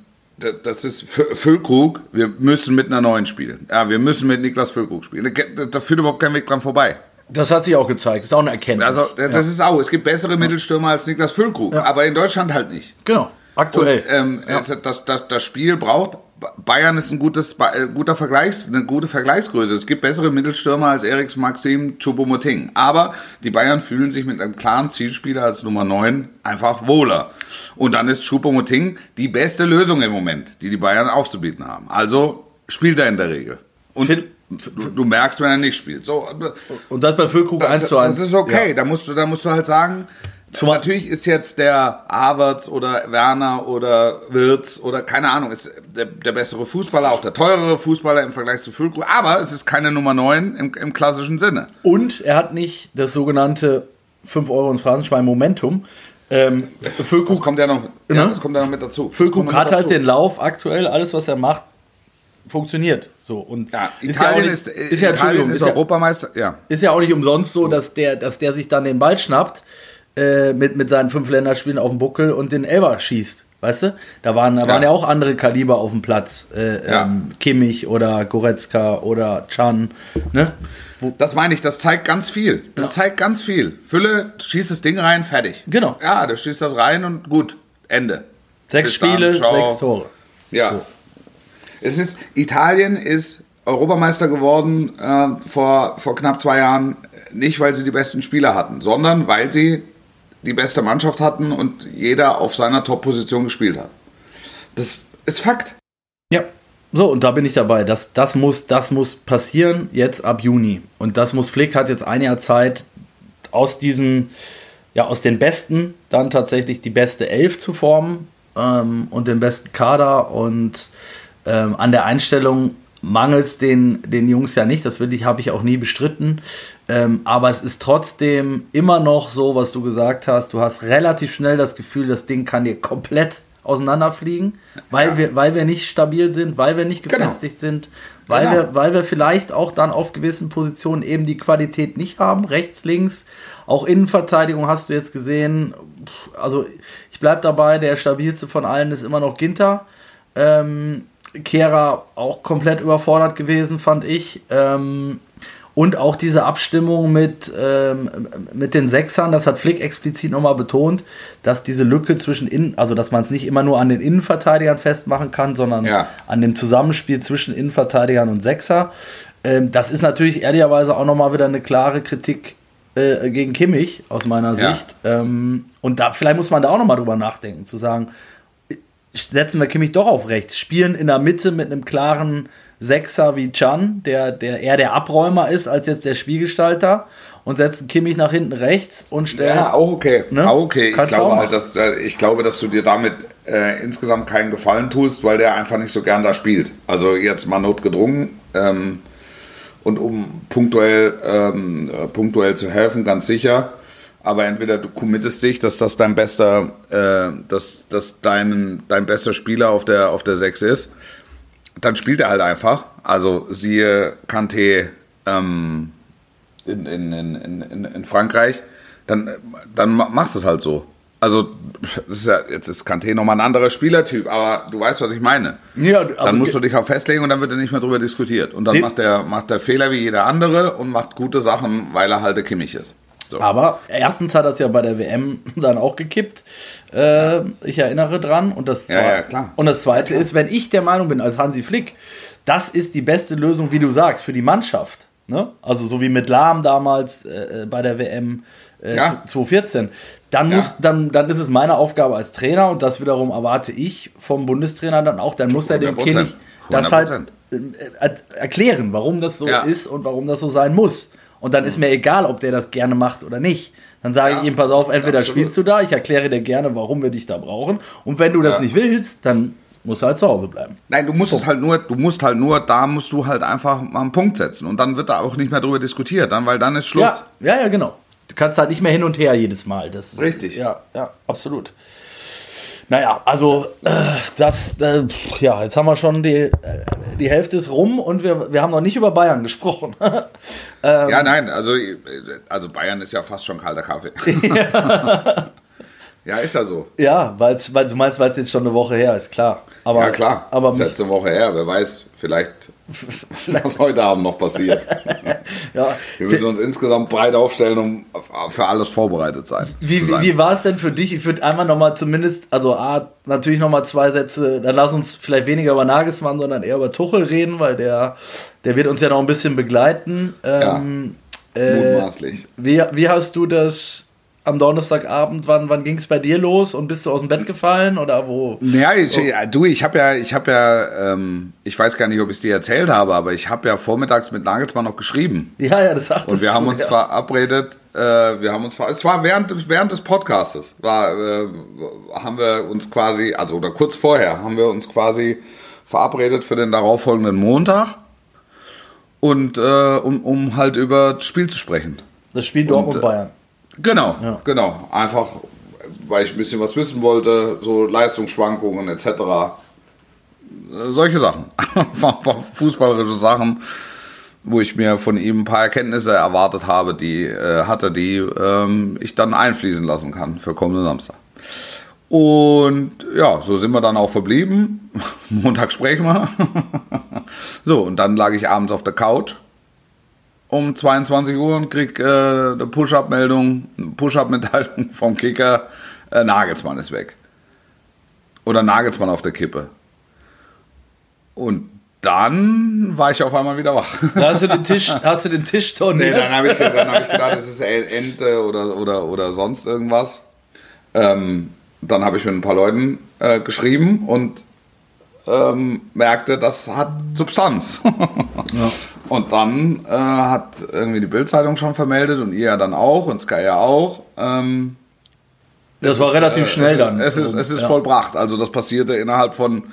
das ist Füllkrug, wir müssen mit einer neuen spielen. Ja, wir müssen mit Niklas Füllkrug spielen. Da führt überhaupt kein Weg dran vorbei. Das hat sich auch gezeigt. Das ist auch eine Erkenntnis. Also, das ja. ist auch. Es gibt bessere Mittelstürmer als Niklas Füllkrug, ja. aber in Deutschland halt nicht. Genau. Aktuell. Und, ähm, ja. das, das, das Spiel braucht. Bayern ist ein gutes, äh, guter Vergleichs, eine gute Vergleichsgröße. Es gibt bessere Mittelstürmer als Eriks Maxim Choupo-Moting. Aber die Bayern fühlen sich mit einem klaren Zielspieler als Nummer 9 einfach wohler. Und dann ist Choupo-Moting die beste Lösung im Moment, die die Bayern aufzubieten haben. Also spielt er in der Regel. Und Du, du, merkst, wenn er nicht spielt. So, und das bei Füllkrug 1 zu 1. Das ist okay. Ja. Da, musst du, da musst du halt sagen, Zumal natürlich ist jetzt der Havertz oder Werner oder Wirtz oder keine Ahnung, ist der, der, bessere Fußballer, auch der teurere Fußballer im Vergleich zu Füllkrug, aber es ist keine Nummer 9 im, im klassischen Sinne. Und er hat nicht das sogenannte 5 Euro ins Phrasenschwein Momentum. Ähm, Füllkrug das kommt ja noch, ja, ne? das kommt ja noch mit dazu. Füllkrug hat halt den Lauf aktuell, alles was er macht, funktioniert. So und ja, Italien ist ja, nicht, ist, ja, Italien ist, Europameister. Ja. Ist ja auch nicht umsonst so, dass der, dass der sich dann den Ball schnappt äh, mit, mit seinen fünf Länderspielen auf dem Buckel und den Elber schießt. Weißt du? Da waren, da ja. waren ja auch andere Kaliber auf dem Platz. Äh, ja. ähm, Kimmich oder Goretzka oder Chan. Ne? Das meine ich, das zeigt ganz viel. Das ja. zeigt ganz viel. Fülle, schießt das Ding rein, fertig. Genau. Ja, du schießt das rein und gut. Ende. Sechs Bis Spiele, dann, sechs Tore. Ja. So. Es ist, Italien ist Europameister geworden äh, vor, vor knapp zwei Jahren, nicht weil sie die besten Spieler hatten, sondern weil sie die beste Mannschaft hatten und jeder auf seiner Top-Position gespielt hat. Das ist Fakt. Ja. So, und da bin ich dabei. Das, das, muss, das muss passieren jetzt ab Juni. Und das muss Flick hat jetzt ein Jahr Zeit, aus diesen, ja, aus den Besten dann tatsächlich die beste Elf zu formen ähm, und den besten Kader und ähm, an der Einstellung mangelt es den, den Jungs ja nicht, das will ich, habe ich auch nie bestritten. Ähm, aber es ist trotzdem immer noch so, was du gesagt hast. Du hast relativ schnell das Gefühl, das Ding kann dir komplett auseinanderfliegen, weil, ja. wir, weil wir nicht stabil sind, weil wir nicht genau. gefestigt genau. sind, weil, genau. wir, weil wir vielleicht auch dann auf gewissen Positionen eben die Qualität nicht haben, rechts, links. Auch Innenverteidigung hast du jetzt gesehen. Also ich bleibe dabei, der stabilste von allen ist immer noch Ginter. Ähm, Kehrer auch komplett überfordert gewesen, fand ich. Ähm, und auch diese Abstimmung mit, ähm, mit den Sechsern, das hat Flick explizit nochmal betont, dass diese Lücke zwischen Innen, also dass man es nicht immer nur an den Innenverteidigern festmachen kann, sondern ja. an dem Zusammenspiel zwischen Innenverteidigern und Sechser. Ähm, das ist natürlich ehrlicherweise auch nochmal wieder eine klare Kritik äh, gegen Kimmich aus meiner ja. Sicht. Ähm, und da, vielleicht muss man da auch nochmal drüber nachdenken, zu sagen, setzen wir Kimmich doch auf rechts, spielen in der Mitte mit einem klaren Sechser wie Chan, der, der eher der Abräumer ist als jetzt der Spielgestalter und setzen Kimmich nach hinten rechts und stellen. Ja, auch okay. Ne? Auch okay. ich glaube halt, dass, äh, ich glaube, dass du dir damit äh, insgesamt keinen Gefallen tust, weil der einfach nicht so gern da spielt. Also jetzt mal notgedrungen. Ähm, und um punktuell, ähm, äh, punktuell zu helfen, ganz sicher. Aber entweder du committest dich, dass das dein bester, äh, dass, dass dein, dein bester Spieler auf der, auf der 6 ist, dann spielt er halt einfach. Also siehe Kanté ähm, in, in, in, in, in Frankreich, dann, dann machst du es halt so. Also, ist ja, jetzt ist Kanté nochmal ein anderer Spielertyp, aber du weißt, was ich meine. Ja, dann musst du dich auch festlegen und dann wird er nicht mehr darüber diskutiert. Und dann macht er macht der Fehler wie jeder andere und macht gute Sachen, weil er halt der Kimmich ist. So. Aber erstens hat es ja bei der WM dann auch gekippt. Äh, ich erinnere dran. Und das, ja, ja, klar. Und das Zweite ja, ist, wenn ich der Meinung bin, als Hansi Flick, das ist die beste Lösung, wie du sagst, für die Mannschaft. Ne? Also so wie mit Lahm damals äh, bei der WM äh, ja. 2014. Dann, muss, dann, dann ist es meine Aufgabe als Trainer und das wiederum erwarte ich vom Bundestrainer dann auch. Dann muss er dem Kind das halt äh, erklären, warum das so ist und warum das so sein muss. Und dann ist mir egal, ob der das gerne macht oder nicht. Dann sage ja, ich ihm, pass auf, entweder absolut. spielst du da, ich erkläre dir gerne, warum wir dich da brauchen. Und wenn du das ja. nicht willst, dann musst du halt zu Hause bleiben. Nein, du musst so. es halt nur, du musst halt nur, da musst du halt einfach mal einen Punkt setzen. Und dann wird da auch nicht mehr drüber diskutiert, dann, weil dann ist Schluss. Ja, ja, ja genau. Du kannst halt nicht mehr hin und her jedes Mal. Das ist, Richtig. Ja, ja, absolut. Naja, also äh, das, äh, ja, jetzt haben wir schon die, äh, die Hälfte ist rum und wir, wir haben noch nicht über Bayern gesprochen. ähm, ja, nein, also, also Bayern ist ja fast schon kalter Kaffee. ja. ja, ist ja so. Ja, weil's, weil du meinst, weil es jetzt schon eine Woche her ist, klar. Aber, ja, klar. Aber ist jetzt eine Woche her, wer weiß, vielleicht was heute Abend noch passiert. Ja. Wir müssen uns insgesamt breit aufstellen, um für alles vorbereitet sein. Wie, sein. wie, wie war es denn für dich? Ich würde einmal nochmal zumindest, also A, natürlich nochmal zwei Sätze, dann lass uns vielleicht weniger über Nagelsmann, sondern eher über Tuchel reden, weil der, der wird uns ja noch ein bisschen begleiten. Ähm, ja, mutmaßlich. Äh, wie, wie hast du das am Donnerstagabend, wann, wann ging es bei dir los und bist du aus dem Bett gefallen oder wo? Ja, ich, oh. du, ich habe ja, ich habe ja, ähm, ich weiß gar nicht, ob ich es dir erzählt habe, aber ich habe ja vormittags mit Nagelsmann noch geschrieben. Ja, ja, das sagt Und wir haben uns ja. verabredet, äh, wir haben uns, es war während, während des Podcastes, war, äh, haben wir uns quasi, also oder kurz vorher, haben wir uns quasi verabredet für den darauffolgenden Montag und äh, um, um halt über das Spiel zu sprechen. Das Spiel Dortmund-Bayern. Genau, ja. genau. Einfach, weil ich ein bisschen was wissen wollte, so Leistungsschwankungen etc. Äh, solche Sachen. Fußballerische Sachen, wo ich mir von ihm ein paar Erkenntnisse erwartet habe, die äh, hatte, die ähm, ich dann einfließen lassen kann für kommenden Samstag. Und ja, so sind wir dann auch verblieben. Montag sprechen wir. so, und dann lag ich abends auf der Couch um 22 Uhr und krieg äh, eine Push-Up-Meldung, Push-Up-Mitteilung vom Kicker, äh, Nagelsmann ist weg. Oder Nagelsmann auf der Kippe. Und dann war ich auf einmal wieder wach. Da hast du den Tisch, hast du den Tisch? Nee, dann habe ich, hab ich gedacht, es ist Ente oder, oder, oder sonst irgendwas. Ähm, dann habe ich mit ein paar Leuten äh, geschrieben und ähm, merkte, das hat Substanz. ja. Und dann äh, hat irgendwie die Bildzeitung schon vermeldet und ihr ja dann auch und Sky ja auch. Ähm, das war ist, relativ äh, schnell es dann. Ist, es ist, es ist Ja. vollbracht. Also das passierte innerhalb von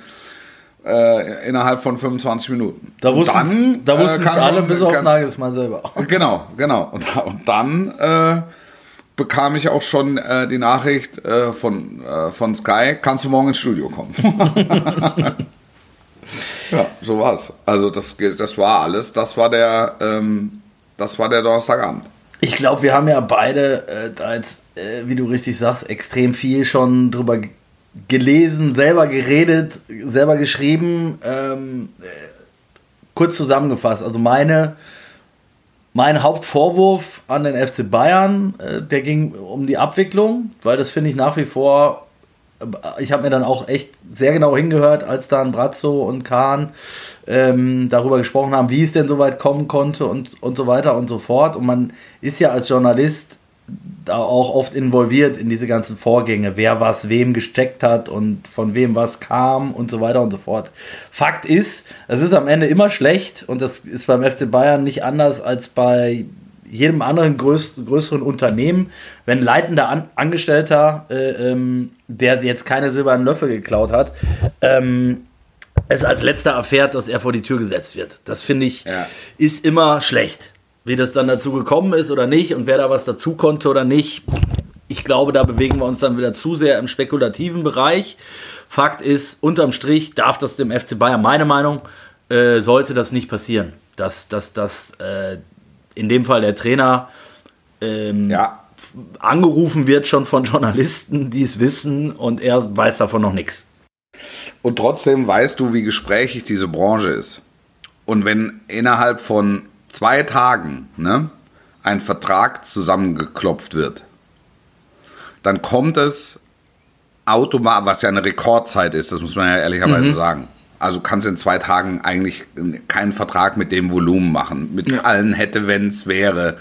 äh, innerhalb von 25 Minuten. Da wussten da äh, wussten's kann alle bis auf Nagelsmann selber. Genau, genau. Und, und dann äh, bekam ich auch schon äh, die Nachricht äh, von, äh, von Sky, kannst du morgen ins Studio kommen? ja, so war's. Also das, das war alles. Das war der, ähm, das war der Donnerstagabend. Ich glaube, wir haben ja beide äh, da jetzt, äh, wie du richtig sagst, extrem viel schon drüber gelesen, selber geredet, selber geschrieben. Ähm, äh, kurz zusammengefasst, also meine, mein Hauptvorwurf an den FC Bayern, äh, der ging um die Abwicklung, weil das finde ich nach wie vor, ich habe mir dann auch echt sehr genau hingehört, als dann Brazzo und Kahn ähm, darüber gesprochen haben, wie es denn so weit kommen konnte und, und so weiter und so fort. Und man ist ja als Journalist da auch oft involviert in diese ganzen Vorgänge, wer was wem gesteckt hat und von wem was kam und so weiter und so fort. Fakt ist, es ist am Ende immer schlecht und das ist beim FC Bayern nicht anders als bei jedem anderen größ größeren Unternehmen, wenn leitender An Angestellter, äh, ähm, der jetzt keine silbernen Löffel geklaut hat, ähm, es als letzter erfährt, dass er vor die Tür gesetzt wird. Das finde ich, Ja. ist immer schlecht. Wie das dann dazu gekommen ist oder nicht und wer da was dazu konnte oder nicht. Ich glaube, da bewegen wir uns dann wieder zu sehr im spekulativen Bereich. Fakt ist, unterm Strich darf das dem FC Bayern, meine Meinung, äh, sollte das nicht passieren. Dass, dass, dass äh, in dem Fall der Trainer ähm, Ja, angerufen wird schon von Journalisten, die es wissen und er weiß davon noch nichts. Und trotzdem weißt du, wie gesprächig diese Branche ist. Und wenn innerhalb von zwei Tagen ne, ein Vertrag zusammengeklopft wird, dann kommt es automatisch, was ja eine Rekordzeit ist, das muss man ja ehrlicherweise sagen. Also du kannst in zwei Tagen eigentlich keinen Vertrag mit dem Volumen machen, mit allen hätte, wenn's wäre.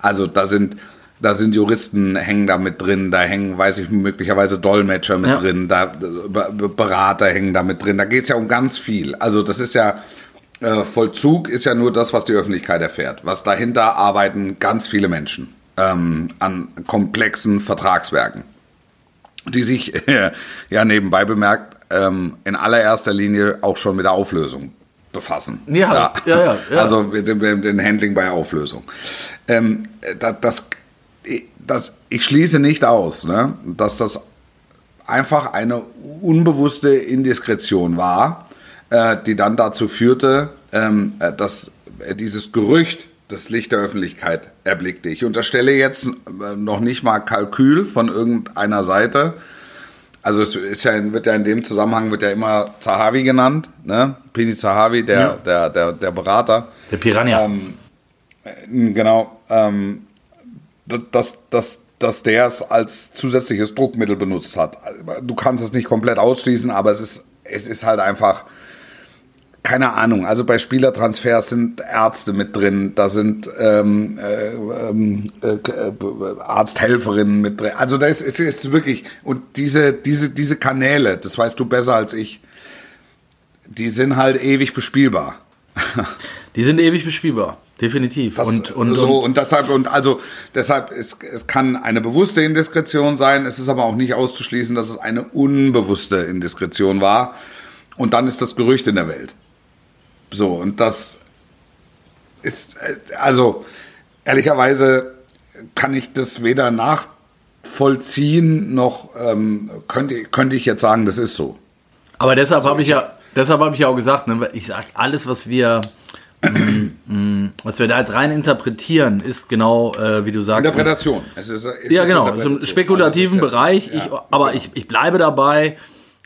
Also da sind, da sind Juristen hängen da mit drin, da hängen, weiß ich, möglicherweise Dolmetscher mit Ja. drin, da Be- Be- Berater hängen da mit drin. Da geht's ja um ganz viel. Also das ist ja, äh, Vollzug ist ja nur das, was die Öffentlichkeit erfährt. Was dahinter arbeiten ganz viele Menschen ähm, an komplexen Vertragswerken die sich ja nebenbei bemerkt ähm, in allererster Linie auch schon mit der Auflösung befassen. Ja, ja, ja, ja. Also mit dem, mit dem Handling bei Auflösung. Ähm, das, das, das, ich schließe nicht aus, ne, dass das einfach eine unbewusste Indiskretion war, äh, die dann dazu führte, ähm, äh, dass dieses Gerücht das Licht der Öffentlichkeit erblickte. Ich unterstelle jetzt äh, noch nicht mal Kalkül von irgendeiner Seite. Also es ist ja, wird ja in dem Zusammenhang wird ja immer Zahavi genannt, ne? Pini Zahavi, der, Ja. der, der, der Berater. Der Piranha. Ähm, äh, genau. Ähm, dass, dass, dass der es als zusätzliches Druckmittel benutzt hat. Du kannst es nicht komplett ausschließen, aber es ist, es ist halt einfach, keine Ahnung. Also bei Spielertransfers sind Ärzte mit drin, da sind ähm, äh, ähm, äh, äh, Arzthelferinnen mit drin. Also das ist, ist wirklich, und diese, diese, diese Kanäle, das weißt du besser als ich, die sind halt ewig bespielbar. Die sind ewig bespielbar, definitiv. Das, und, und, so, und deshalb, und also deshalb, es, es kann eine bewusste Indiskretion sein, es ist aber auch nicht auszuschließen, dass es eine unbewusste Indiskretion war. Und dann ist das Gerücht in der Welt. So, und das ist, äh, also ehrlicherweise kann ich das weder nachvollziehen, noch ähm, könnte, könnte ich jetzt sagen, das ist so. aber deshalb habe ich ja, deshalb habe ich ja auch gesagt, ne, ich sage, alles, was wir, was wir da jetzt rein interpretieren, ist genau, äh, wie du sagst. Interpretation. Es ist, es Ja, genau, im spekulativen Also jetzt- Bereich. ja. Ich, aber ich, ich bleibe dabei.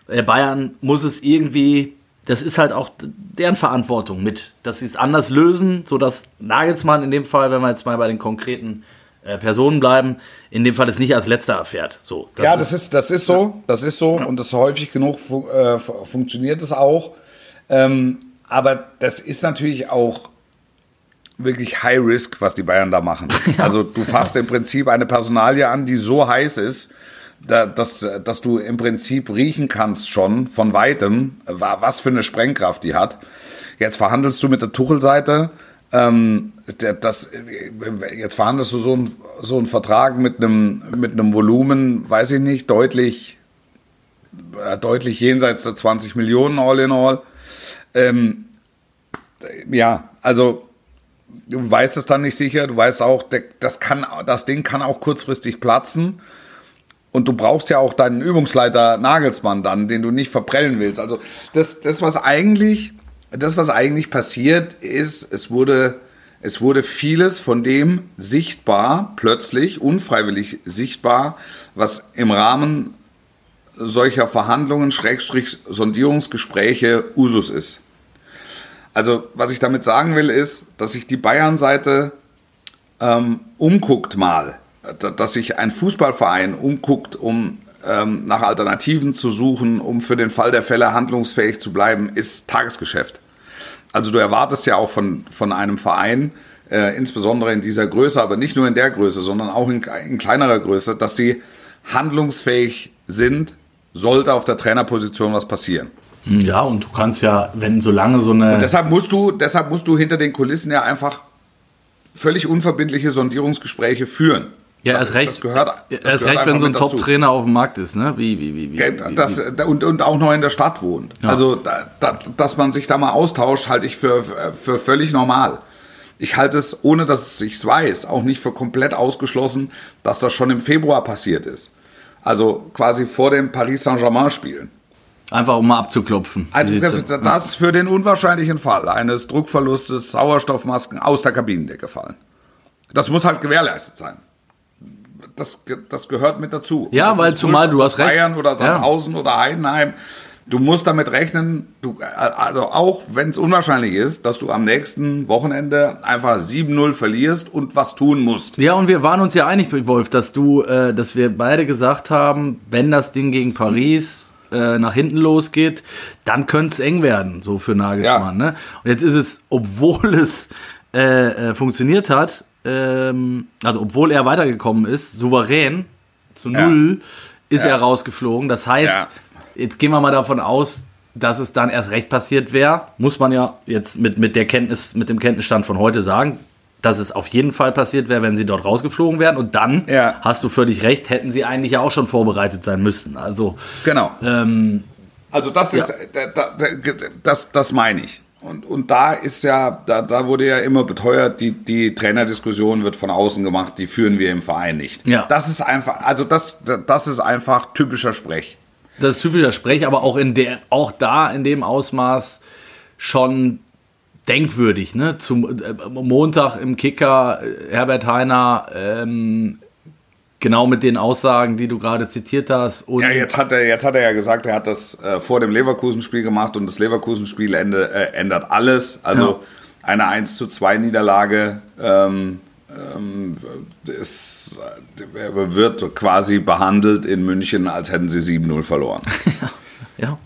äh, Bayern muss es irgendwie, das ist halt auch deren Verantwortung mit, dass sie es anders lösen, sodass Nagelsmann in dem Fall, wenn wir jetzt mal bei den konkreten äh, Personen bleiben, in dem Fall es nicht als letzter erfährt. So, das ja, das ist, das ist so, das ist so und das häufig genug fu äh, fu- funktioniert es auch. Ähm, aber das ist natürlich auch wirklich High Risk, was die Bayern da machen. Also du fasst im Prinzip eine Personalie an, die so heiß ist, da, dass, dass du im Prinzip riechen kannst schon von weitem, wa- was für eine Sprengkraft die hat. Jetzt verhandelst du mit der Tuchel-Seite Ähm, das, jetzt verhandelst du so einen so einen Vertrag mit einem, mit einem Volumen, weiß ich nicht, deutlich, äh, deutlich jenseits der 20 Millionen all in all. Ähm, ja, also du weißt es dann nicht sicher, du weißt auch, das, kann, das Ding kann auch kurzfristig platzen. Und du brauchst ja auch deinen Übungsleiter Nagelsmann dann, den du nicht verprellen willst. Also das, das was eigentlich, das was eigentlich passiert ist, es wurde, es wurde vieles von dem sichtbar, plötzlich, unfreiwillig sichtbar, was im Rahmen solcher Verhandlungen, Schrägstrich, Sondierungsgespräche Usus ist. Also, was ich damit sagen will, ist, dass sich die Bayern-Seite ähm, umguckt mal, dass sich ein Fußballverein umguckt, um ähm, nach Alternativen zu suchen, um für den Fall der Fälle handlungsfähig zu bleiben, ist Tagesgeschäft. Also du erwartest ja auch von, von einem Verein, äh, insbesondere in dieser Größe, aber nicht nur in der Größe, sondern auch in, in kleinerer Größe, dass sie handlungsfähig sind, sollte auf der Trainerposition was passieren. Ja, und du kannst ja, wenn so lange so eine. Und deshalb musst du, deshalb musst du hinter den Kulissen ja einfach völlig unverbindliche Sondierungsgespräche führen. Ja, erst recht, das gehört, das erst recht wenn so ein Top-Trainer auf dem Markt ist, ne? Wie, wie, wie, wie, das, und, und auch noch in der Stadt wohnt. Ja. Also, da, da, dass man sich da mal austauscht, halte ich für, für völlig normal. Ich halte es, ohne dass ich es weiß, auch nicht für komplett ausgeschlossen, dass das schon im Februar passiert ist. Also quasi vor dem Paris Saint-Germain-Spielen. Einfach um mal abzuklopfen. Also das für den unwahrscheinlichen Fall eines Druckverlustes Sauerstoffmasken aus der Kabinendecke fallen. Das muss halt gewährleistet sein. Das, das gehört mit dazu. Ja, weil zumal du hast recht. Bayern oder Sandhausen ja. oder Heidenheim. Du musst damit rechnen, du, also auch wenn es unwahrscheinlich ist, dass du am nächsten Wochenende einfach 7-0 verlierst und was tun musst. Ja, und wir waren uns ja einig, Wolf, dass du, äh, dass wir beide gesagt haben, wenn das Ding gegen Paris äh, nach hinten losgeht, dann könnte es eng werden, so für Nagelsmann. Ja. Ne? Und jetzt ist es, obwohl es äh, äh, funktioniert hat, ähm, also obwohl er weitergekommen ist, souverän zu null, ja. ist ja. er rausgeflogen. Das heißt, jetzt gehen wir mal davon aus, dass es dann erst recht passiert wäre, muss man ja jetzt mit, mit der Kenntnis, mit dem Kenntnisstand von heute sagen dass es auf jeden Fall passiert wäre, wenn sie dort rausgeflogen wären. Und dann, ja. hast du völlig recht, hätten sie eigentlich ja auch schon vorbereitet sein müssen. Also, genau. Ähm, also das ist, ja. das, das meine ich. Und, und da ist ja, da, da wurde ja immer beteuert, die, die Trainerdiskussion wird von außen gemacht, die führen wir im Verein nicht. Ja. Das ist einfach, also das, das ist einfach typischer Sprech. Das ist typischer Sprech, aber auch in der, auch da in dem Ausmaß schon denkwürdig. Ne? Zum äh, Montag im Kicker äh, Herbert Heiner ähm, genau mit den Aussagen, die du gerade zitiert hast. ja, jetzt hat er, jetzt hat er ja gesagt, er hat das äh, vor dem Leverkusen-Spiel gemacht und das Leverkusen-Spiel äh, ändert alles. Also ja. eine 1 zu 2 Niederlage ähm, ähm, ist, wird quasi behandelt in München, als hätten sie 7-0 verloren. ja. Ja,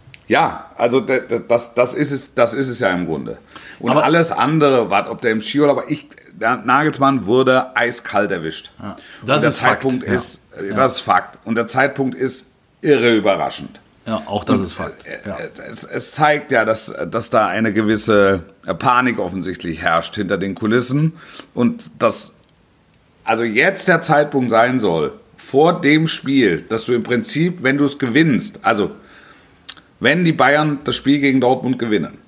also das, das, ist es, das ist es ja im Grunde. Und aber alles andere, was, ob der im Skiurlaub, aber ich, der Nagelsmann wurde eiskalt erwischt. Ja, das Und der ist Zeitpunkt Fakt. ist, ja. das ist Fakt. Und der Zeitpunkt ist irre überraschend. Ja, auch das Und ist Fakt. Ja. Es, es, zeigt ja, dass, dass da eine gewisse Panik offensichtlich herrscht hinter den Kulissen. Und dass also jetzt der Zeitpunkt sein soll, vor dem Spiel, dass du im Prinzip, wenn du es gewinnst, also wenn die Bayern das Spiel gegen Dortmund gewinnen,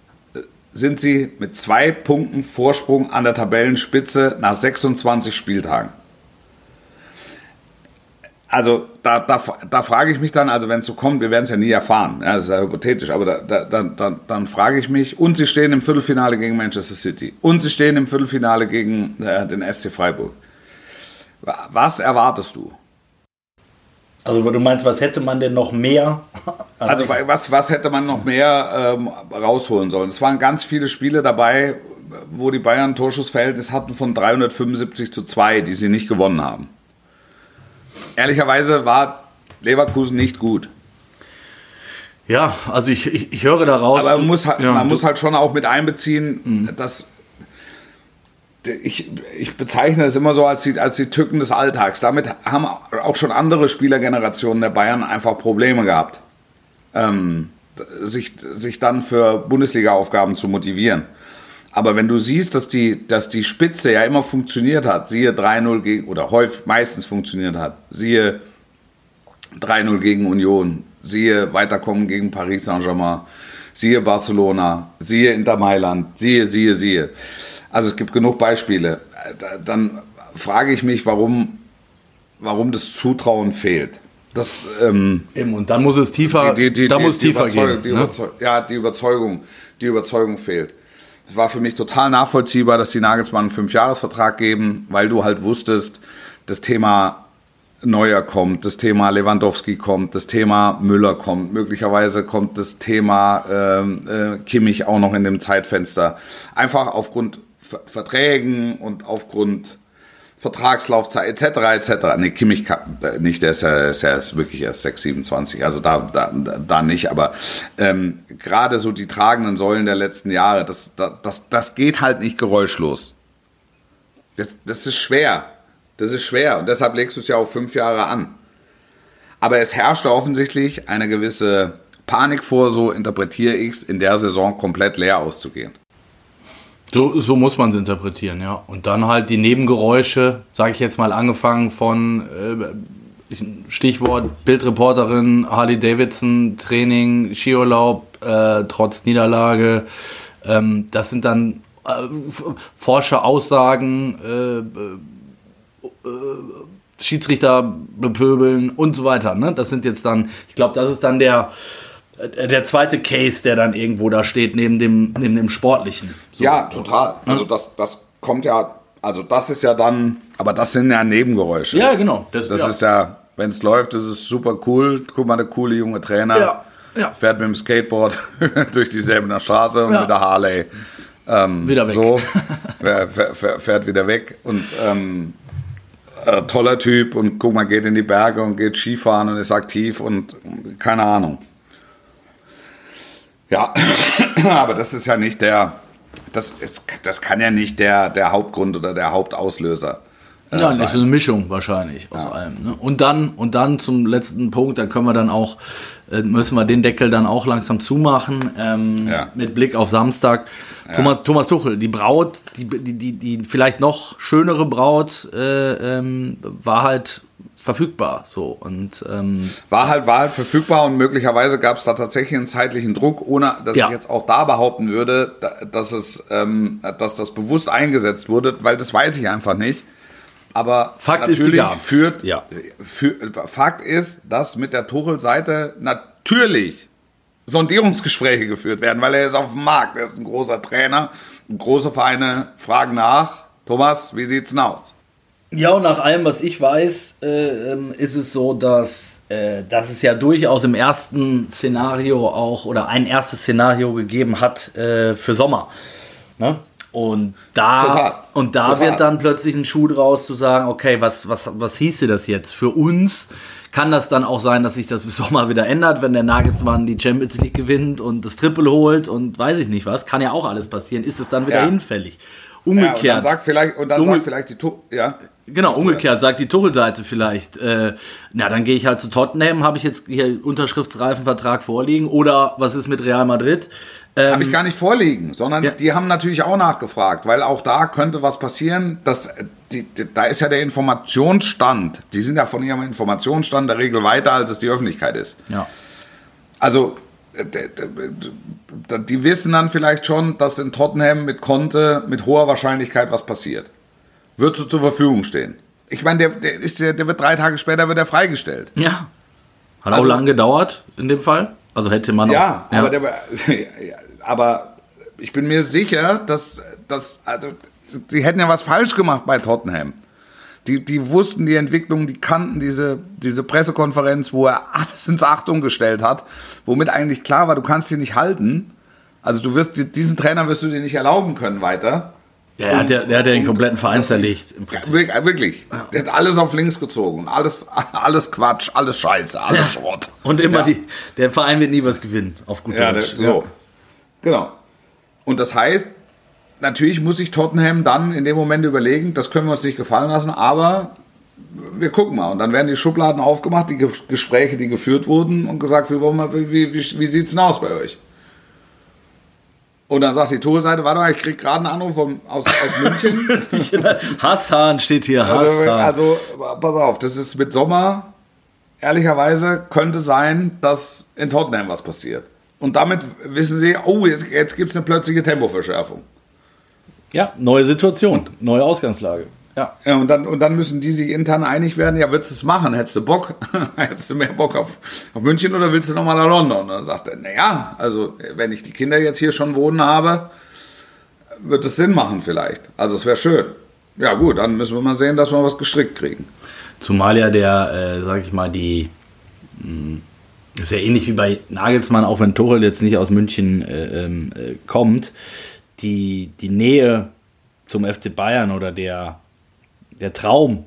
sind sie mit zwei Punkten Vorsprung an der Tabellenspitze nach 26 Spieltagen. Also da, da, da frage ich mich dann, also wenn es so kommt, wir werden es ja nie erfahren, ja, das ist ja hypothetisch, aber da, da, da, dann frage ich mich, und sie stehen im Viertelfinale gegen Manchester City und sie stehen im Viertelfinale gegen äh, den SC Freiburg. Was erwartest du? Also du meinst, was hätte man denn noch mehr? Also was, was hätte man noch mehr ähm, rausholen sollen? Es waren ganz viele Spiele dabei, wo die Bayern ein Torschussverhältnis hatten von 375 zu 2, die sie nicht gewonnen haben. Ehrlicherweise war Leverkusen nicht gut. Ja, also ich, ich, ich höre daraus. Aber man, muss, halt, ja, man muss halt schon auch mit einbeziehen, mhm. dass ich, ich bezeichne es immer so als die, als die Tücken des Alltags. Damit haben auch schon andere Spielergenerationen der Bayern einfach Probleme gehabt, ähm, sich, sich dann für Bundesliga-Aufgaben zu motivieren. Aber wenn du siehst, dass die, dass die Spitze ja immer funktioniert hat, siehe 3-0 gegen, oder häufig meistens funktioniert hat, siehe 3-0 gegen Union, siehe Weiterkommen gegen Paris Saint-Germain, siehe Barcelona, siehe Inter Mailand, siehe, siehe, siehe. Also es gibt genug Beispiele. Dann frage ich mich, warum, warum das Zutrauen fehlt. Das, ähm, Eben, und dann muss es tiefer, die, die, da die, muss die tiefer gehen. Die ne? Ja, die Überzeugung, die Überzeugung fehlt. Es war für mich total nachvollziehbar, dass die Nagelsmann einen Fünfjahresvertrag geben, weil du halt wusstest, das Thema Neuer kommt, das Thema Lewandowski kommt, das Thema Müller kommt, möglicherweise kommt das Thema ähm, äh, Kimmich auch noch in dem Zeitfenster. Einfach aufgrund Verträgen und aufgrund Vertragslaufzeit etc. etc. Nee, Kimmich kann, nicht, der ist ja, ist ja ist wirklich erst 6, 27, also da, da, da nicht, aber ähm, gerade so die tragenden Säulen der letzten Jahre, das, das, das geht halt nicht geräuschlos. Das, das ist schwer. Das ist schwer und deshalb legst du es ja auf fünf Jahre an. Aber es herrschte offensichtlich eine gewisse Panik vor, so interpretiere ich es, in der Saison komplett leer auszugehen. So, so muss man es interpretieren, ja. Und dann halt die Nebengeräusche, sage ich jetzt mal, angefangen von äh, Stichwort Bildreporterin, Harley Davidson, Training, Skiurlaub, äh, trotz Niederlage. Ähm, das sind dann äh, Forscher-Aussagen, äh, äh, Schiedsrichter bepöbeln und so weiter. Ne? Das sind jetzt dann, ich glaube, das ist dann der, der zweite Case, der dann irgendwo da steht, neben dem, neben dem sportlichen. So. Ja, total. Also das, das kommt ja, also das ist ja dann, aber das sind ja Nebengeräusche. Ja, genau. Das, Das ja. ist ja, wenn es läuft, ist es super cool. Guck mal, der coole junge Trainer Ja, ja. fährt mit dem Skateboard durch die Säbener Straße und mit der Harley. Ähm, Wieder weg. So, fährt wieder weg und ähm, äh, toller Typ und guck mal, geht in die Berge und geht Skifahren und ist aktiv und keine Ahnung. Ja, aber das ist ja nicht der, das, ist, das kann ja nicht der, der Hauptgrund oder der Hauptauslöser äh, Ja, das sein. ist eine Mischung wahrscheinlich aus allem. Ne? Und dann und dann zum letzten Punkt, da können wir dann auch äh, müssen wir den Deckel dann auch langsam zumachen ähm, Ja. mit Blick auf Samstag. Thomas, Thomas Tuchel, die Braut, die, die, die, die vielleicht noch schönere Braut äh, ähm, war halt verfügbar so und ähm, War halt, war halt verfügbar und möglicherweise gab es da tatsächlich einen zeitlichen Druck, ohne dass Ja. ich jetzt auch da behaupten würde, da- dass, es, ähm, dass das bewusst eingesetzt wurde, weil das weiß ich einfach nicht. Aber Fakt ist, natürlich gab's. führt, Ja. für, Fakt ist, dass mit der Tuchel-Seite natürlich Sondierungsgespräche geführt werden, weil er ist auf dem Markt, er ist ein großer Trainer, große Vereine fragen nach, Thomas, wie sieht's denn aus? Ja, und nach allem, was ich weiß, äh, ähm, ist es so, dass, äh, dass es ja durchaus im ersten Szenario auch oder ein erstes Szenario gegeben hat äh, für Sommer. Ne? Und da, Total. und da Total. wird dann plötzlich ein Schuh draus zu sagen, okay, was, was, was hieße das jetzt? Für uns kann das dann auch sein, dass sich das bis Sommer wieder ändert, wenn der Nagelsmann die Champions League gewinnt und das Triple holt und weiß ich nicht was. Kann ja auch alles passieren. Ist es dann wieder Ja. hinfällig? Ja, und dann Umgekehrt. sagt vielleicht, und dann sagt vielleicht die ja. Genau, umgekehrt sagt die Tuchel-Seite vielleicht, äh, na, dann gehe ich halt zu Tottenham, habe ich jetzt hier unterschriftsreifen Vertrag vorliegen oder was ist mit Real Madrid? Ähm, Habe ich gar nicht vorliegen, sondern Ja. die haben natürlich auch nachgefragt, weil auch da könnte was passieren. Dass, äh, die, die, da ist ja der Informationsstand. Die sind ja von ihrem Informationsstand der Regel weiter, als es die Öffentlichkeit ist. ja. Also, äh, die wissen dann vielleicht schon, dass in Tottenham mit Conte mit hoher Wahrscheinlichkeit was passiert. Wird so zur Verfügung stehen. Ich meine, der, der, ist, der, der wird drei Tage später wird er freigestellt. Ja. Hat auch Also- lange gedauert in dem Fall. Also hätte man Ja, auch. aber, der, ja, aber ich bin mir sicher, dass, dass also, die hätten ja was falsch gemacht bei Tottenham. Die, die wussten die Entwicklung, die kannten diese, diese Pressekonferenz, wo er alles ins Achtung gestellt hat, womit eigentlich klar war, du kannst ihn nicht halten. Also du wirst die- diesen Trainer wirst du dir nicht erlauben können weiter. Ja, der, hat ja, der hat ja den kompletten Verein zerlegt. Im Ja, Prinzip. wirklich. Der hat alles auf links gezogen. Alles, alles Quatsch, alles Scheiße, alles Schrott. Und immer Ja. die, der Verein wird nie was gewinnen, auf gut Ja, der, Deutsch. so. Genau. Und das heißt, natürlich muss sich Tottenham dann in dem Moment überlegen, das können wir uns nicht gefallen lassen, aber wir gucken mal. Und dann werden die Schubladen aufgemacht, die Ge Gespräche, die geführt wurden und gesagt, wie, wie, wie, wie sieht es denn aus bei euch? Und dann sagt die Tore-Seite, warte mal, ich krieg gerade einen Anruf vom, aus, aus München. Hassan steht hier, Also, Hassan. also, pass auf, das ist mit Sommer, ehrlicherweise, könnte sein, dass in Tottenham was passiert. Und damit wissen sie, oh, jetzt, jetzt gibt es eine plötzliche Tempoverschärfung. ja, neue Situation, neue Ausgangslage. Ja. Und dann, und dann müssen die sich intern einig werden, ja, würdest du es machen? Hättest du Bock? Hättest du mehr Bock auf, auf München oder willst du nochmal nach London? Und dann sagt er, naja, also wenn ich die Kinder jetzt hier schon wohnen habe, wird es Sinn machen vielleicht. Also es wäre schön. Ja gut, dann müssen wir mal sehen, dass wir was gestrickt kriegen. Zumal ja der, äh, sag ich mal, die. mh, Ist ja ähnlich wie bei Nagelsmann, auch wenn Tuchel jetzt nicht aus München äh, ähm, äh, kommt. Die, die Nähe zum FC Bayern oder der, der Traum,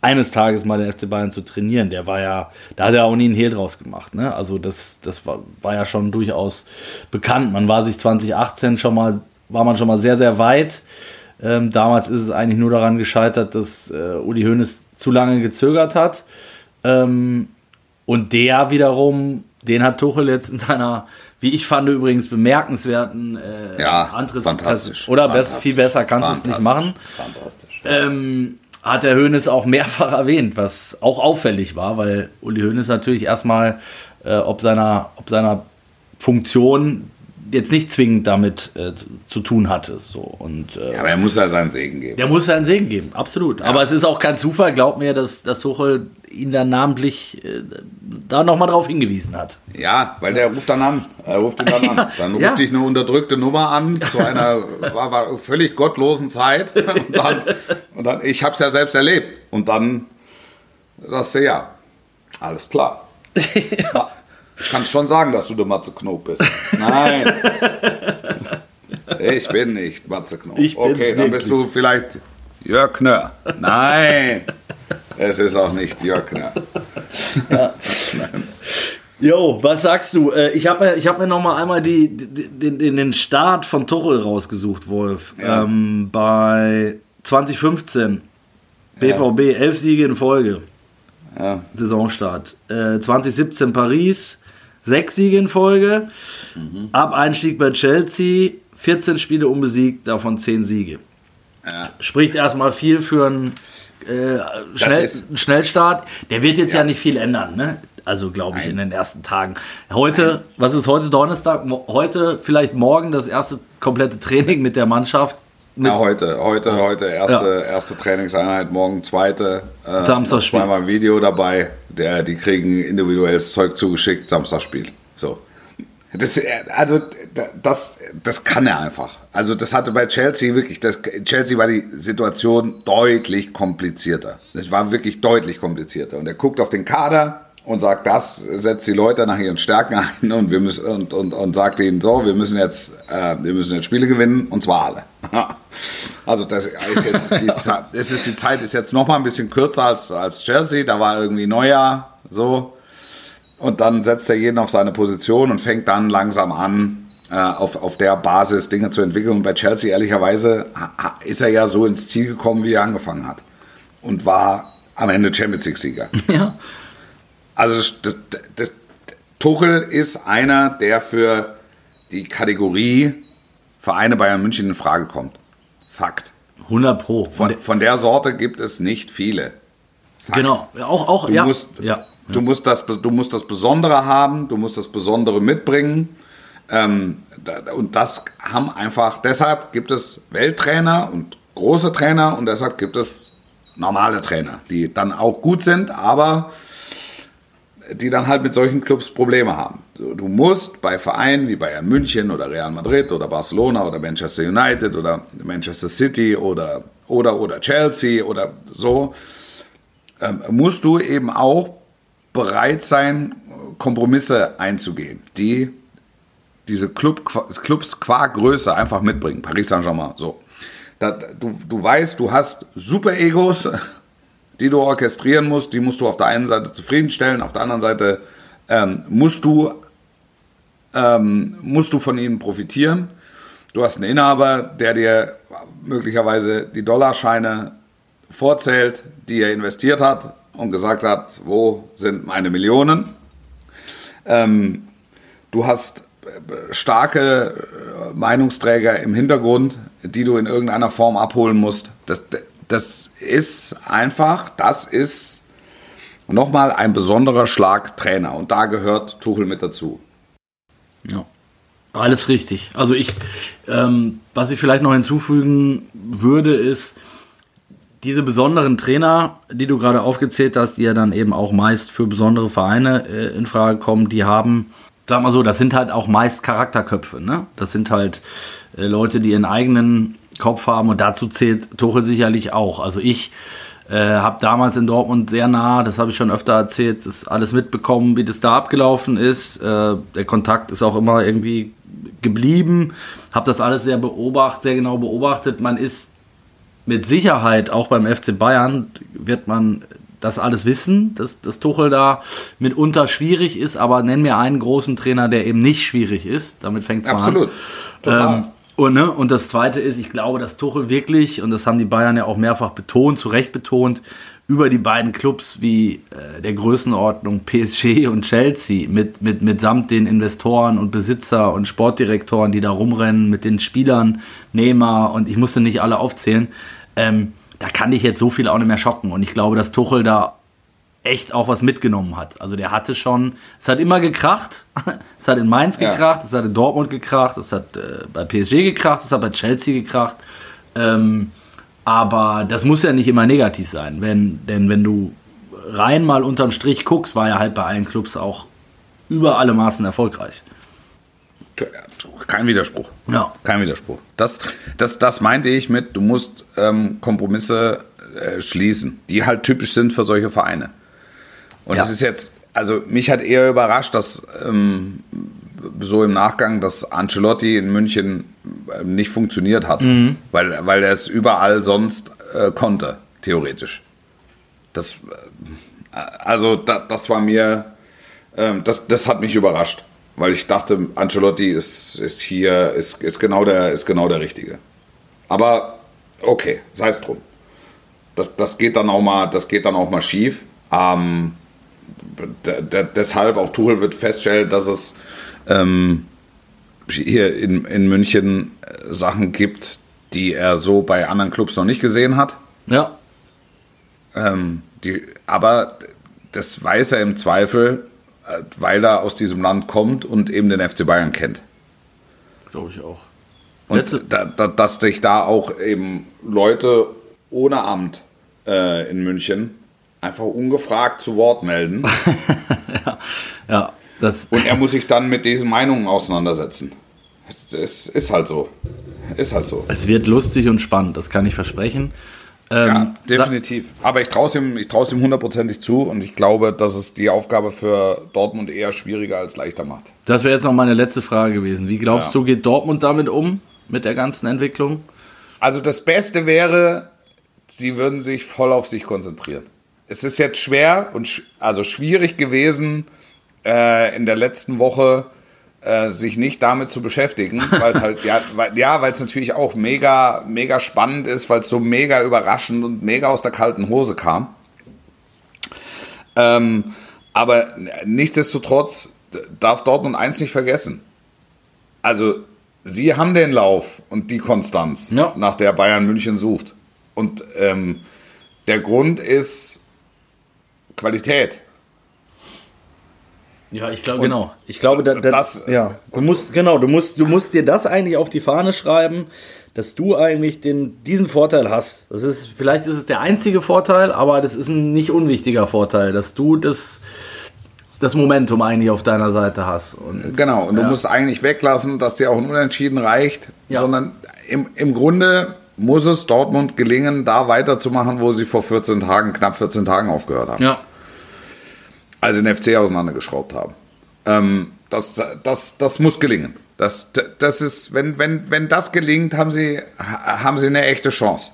eines Tages mal den FC Bayern zu trainieren, der war ja, da hat er auch nie einen Hehl draus gemacht. Ne? Also das, das war, war ja schon durchaus bekannt. Man war sich 2018 schon mal, war man schon mal sehr, sehr weit. Ähm, damals ist es eigentlich nur daran gescheitert, dass äh, Uli Hoeneß zu lange gezögert hat. Ähm, und der wiederum, den hat Tuchel jetzt in seiner, wie ich fand, übrigens bemerkenswerten äh, Ja, Antritts- fantastisch. Oder best, Fantastisch. viel besser kannst du es nicht machen. Fantastisch. Ähm, hat der Hoeneß auch mehrfach erwähnt, was auch auffällig war, weil Uli Hoeneß natürlich erstmal äh, ob, seiner, ob seiner Funktion jetzt nicht zwingend damit äh, zu, tun hatte. So. Und äh, Ja, aber er muss ja seinen Segen geben. der muss seinen Segen geben, absolut. Aber es ist auch kein Zufall, glaubt mir, dass, dass Tuchel ihn dann namentlich äh, da nochmal drauf hingewiesen hat. Ja, weil der ruft dann an. Er ruft ihn dann an. Dann ruft Ja. dich eine unterdrückte Nummer an zu einer war, war völlig gottlosen Zeit. Und dann, und dann ich habe es ja selbst erlebt. Und dann sagst du ja, alles klar. ja. Du kannst schon sagen, dass du der Matze Knob bist. Nein. Ich bin nicht Matze Knob. Ich okay, dann bist du vielleicht Jörg Knör. Nein. Es ist auch nicht Jörg Knör. Jo, was sagst du? Äh, ich habe mir, ich hab mir noch mal einmal die, den, den, Start von Tuchel rausgesucht, Wolf. Ja. Ähm, bei 2015 BVB, elf Siege in Folge. Ja. Saisonstart. Äh, 2017 Paris, sechs Siege in Folge. Mhm. Ab Einstieg bei Chelsea, 14 Spiele unbesiegt, davon 10 Siege. Ja. Spricht erstmal viel für einen, äh, Schnell, einen Schnellstart. Der wird jetzt ja, Ja. nicht viel ändern, ne? Also glaube ich Nein. in den ersten Tagen. Heute, was ist heute Donnerstag? Heute, vielleicht morgen das erste komplette Training mit der Mannschaft. Ja, heute, heute, heute, erste, erste Trainingseinheit, morgen zweite. Äh, Samstagspiel. Zweimal ein Video dabei. Der, die kriegen individuelles Zeug zugeschickt, Samstagspiel. So. Das, äh, also, das, das kann er einfach. Also, das hatte bei Chelsea wirklich, das, Chelsea war die Situation deutlich komplizierter. Es war wirklich deutlich komplizierter. Und er guckt auf den Kader und sagt, das setzt die Leute nach ihren Stärken ein und wir müssen und, und, und sagt ihnen so, wir müssen jetzt, äh, wir müssen jetzt Spiele gewinnen und zwar alle. Also das ist jetzt die Zeit, es ist die Zeit ist jetzt noch mal ein bisschen kürzer als, als Chelsea. Da war irgendwie Neujahr so und dann setzt er jeden auf seine Position und fängt dann langsam an, äh, auf, auf der Basis Dinge zu entwickeln. Und bei Chelsea, ehrlicherweise, ist er ja so ins Ziel gekommen, wie er angefangen hat. Und war am Ende Champions League-Sieger. ja. Also das, das, Tuchel ist einer, der für die Kategorie Vereine Bayern München in Frage kommt. Fakt. 100 Pro. Von Von, der Sorte gibt es nicht viele. der, genau. Auch, auch, Du ja. musst, ja. du, musst das, du musst das Besondere haben, du musst das Besondere mitbringen. Ähm, und das haben einfach, deshalb gibt es Welttrainer und große Trainer und deshalb gibt es normale Trainer, die dann auch gut sind, aber die dann halt mit solchen Clubs Probleme haben. Du musst bei Vereinen wie Bayern München oder Real Madrid oder Barcelona oder Manchester United oder Manchester City oder, oder, oder Chelsea oder so, ähm, musst du eben auch bereit sein, Kompromisse einzugehen, die diese Club, Clubs qua Größe einfach mitbringen. Paris Saint-Germain, so. Da, du, du weißt, du hast super Egos, die du orchestrieren musst, die musst du auf der einen Seite zufriedenstellen, auf der anderen Seite ähm, musst, du, ähm, musst du von ihnen profitieren. Du hast einen Inhaber, der dir möglicherweise die Dollarscheine vorzählt, die er investiert hat und gesagt hat, wo sind meine Millionen? Ähm, du hast starke äh, Meinungsträger im Hintergrund, die du in irgendeiner Form abholen musst. Das, das ist einfach, das ist nochmal ein besonderer Schlag Trainer. Und da gehört Tuchel mit dazu. Ja. Alles richtig. Also ich, ähm, was ich vielleicht noch hinzufügen würde, ist, diese besonderen Trainer, die du gerade aufgezählt hast, die ja dann eben auch meist für besondere Vereine äh, in Frage kommen, die haben, sag mal so, das sind halt auch meist Charakterköpfe. Ne? Das sind halt äh, Leute, die ihren eigenen Kopf haben und dazu zählt Tuchel sicherlich auch. Also ich äh, habe damals in Dortmund sehr nah, das habe ich schon öfter erzählt, das alles mitbekommen, wie das da abgelaufen ist. Äh, der Kontakt ist auch immer irgendwie geblieben. Habe das alles sehr beobachtet, sehr genau beobachtet. Man ist mit Sicherheit auch beim FC Bayern wird man das alles wissen, dass, dass Tuchel da mitunter schwierig ist, aber nenn mir einen großen Trainer, der eben nicht schwierig ist. Damit fängt es an. Absolut. Ähm, und, ne, und das Zweite ist, ich glaube, dass Tuchel wirklich, und das haben die Bayern ja auch mehrfach betont, zu Recht betont, über die beiden Clubs wie äh, der Größenordnung PSG und Chelsea mit, mit, mitsamt den Investoren und Besitzer und Sportdirektoren, die da rumrennen, mit den Spielern, Neymar und ich musste nicht alle aufzählen, ähm, da kann dich jetzt so viel auch nicht mehr schocken. Und ich glaube, dass Tuchel da echt auch was mitgenommen hat. Also der hatte schon, es hat immer gekracht, es hat in Mainz ja. gekracht, es hat in Dortmund gekracht, es hat äh, bei PSG gekracht, es hat bei Chelsea gekracht. Ähm, aber das muss ja nicht immer negativ sein, wenn, denn wenn du rein mal unterm Strich guckst, war er halt bei allen Clubs auch über alle Maßen erfolgreich. Kein Widerspruch. Ja. Kein Widerspruch. Das, das, das meinte ich mit, du musst ähm, Kompromisse äh, schließen, die halt typisch sind für solche Vereine. Und es ja. ist jetzt, also mich hat eher überrascht, dass ähm, so im Nachgang, dass Ancelotti in München äh, nicht funktioniert hat, mhm. weil, weil er es überall sonst äh, konnte, theoretisch. Das, äh, also da, das war mir, äh, das, das hat mich überrascht, weil ich dachte, Ancelotti ist, ist hier, ist, ist, genau der, ist genau der Richtige. Aber okay, sei es drum. Das, das geht dann auch mal, das geht dann auch mal schief. Ähm, deshalb auch Tuchel wird feststellen, dass es ähm, hier in, in München äh, Sachen gibt, die er so bei anderen Clubs noch nicht gesehen hat. Ja. Ähm, die, aber das weiß er im Zweifel, äh, weil er aus diesem Land kommt und eben den FC Bayern kennt. Glaube ich auch. Und da, da, dass sich da auch eben Leute ohne Amt äh, in München einfach ungefragt zu Wort melden. ja, ja. Das Und er muss sich dann mit diesen Meinungen auseinandersetzen. Es ist halt so. Ist halt so. Es wird lustig und spannend, das kann ich versprechen. Ähm, ja, definitiv. Aber ich traue es ihm, ihm hundertprozentig zu und ich glaube, dass es die Aufgabe für Dortmund eher schwieriger als leichter macht. Das wäre jetzt noch meine letzte Frage gewesen. Wie glaubst ja. du, geht Dortmund damit um, mit der ganzen Entwicklung? Also das Beste wäre, sie würden sich voll auf sich konzentrieren es ist jetzt schwer und sch also schwierig gewesen, äh, in der letzten Woche äh, sich nicht damit zu beschäftigen, weil es halt, ja, weil, ja, weil es natürlich auch mega, mega spannend ist, weil es so mega überraschend und mega aus der kalten Hose kam. Ähm, aber nichtsdestotrotz darf Dortmund eins nicht vergessen. Also, sie haben den Lauf und die Konstanz, ja. nach der Bayern München sucht. Und ähm, der Grund ist Qualität. Ja, ich glaube, genau. Ich glaube, da, da, das, ja. Du musst, genau, du musst, du musst dir das eigentlich auf die Fahne schreiben, dass du eigentlich den, diesen Vorteil hast. Das ist, vielleicht ist es der einzige Vorteil, aber das ist ein nicht unwichtiger Vorteil, dass du das, das Momentum eigentlich auf deiner Seite hast. Und, genau, und ja. du musst eigentlich weglassen, dass dir auch ein Unentschieden reicht, ja. sondern im, im Grunde muss es Dortmund gelingen, da weiterzumachen, wo sie vor 14 Tagen, knapp 14 Tagen aufgehört haben. Ja. Also den FC auseinandergeschraubt haben. Ähm, das, das, das muss gelingen. Das, das ist, wenn, wenn, wenn das gelingt, haben sie, haben sie eine echte Chance.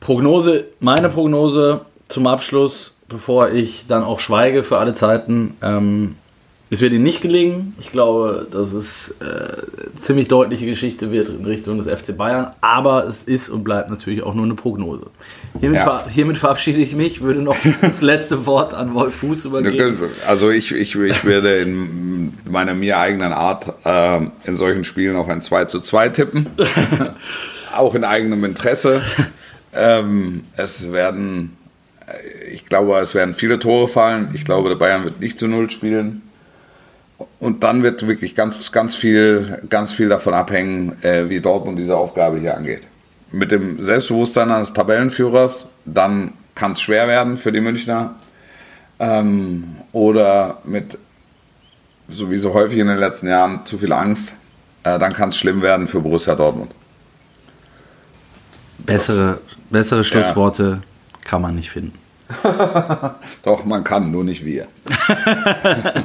Prognose, meine Prognose zum Abschluss, bevor ich dann auch schweige für alle Zeiten. Ähm, Es wird ihnen nicht gelingen. Ich glaube, dass es äh, ziemlich deutliche Geschichte wird in Richtung des FC Bayern. Aber es ist und bleibt natürlich auch nur eine Prognose. Hiermit, Ja. ver hiermit verabschiede ich mich, würde noch das letzte Wort an Wolf Fuß übergeben. Also ich, ich, ich werde in meiner mir eigenen Art äh, in solchen Spielen auf ein 2 zu 2 tippen. Auch in eigenem Interesse. Ähm, es werden, äh, ich glaube, es werden viele Tore fallen. Ich glaube, der Bayern wird nicht zu Null spielen. Und dann wird wirklich ganz, ganz viel, ganz viel davon abhängen, äh, wie Dortmund diese Aufgabe hier angeht. Mit dem Selbstbewusstsein eines Tabellenführers, dann kann es schwer werden für die Münchner. Ähm, oder mit, so wie so häufig in den letzten Jahren, zu viel Angst, äh, dann kann es schlimm werden für Borussia Dortmund. Bessere, bessere Schlussworte kann man nicht finden. Doch, man kann, nur nicht wir.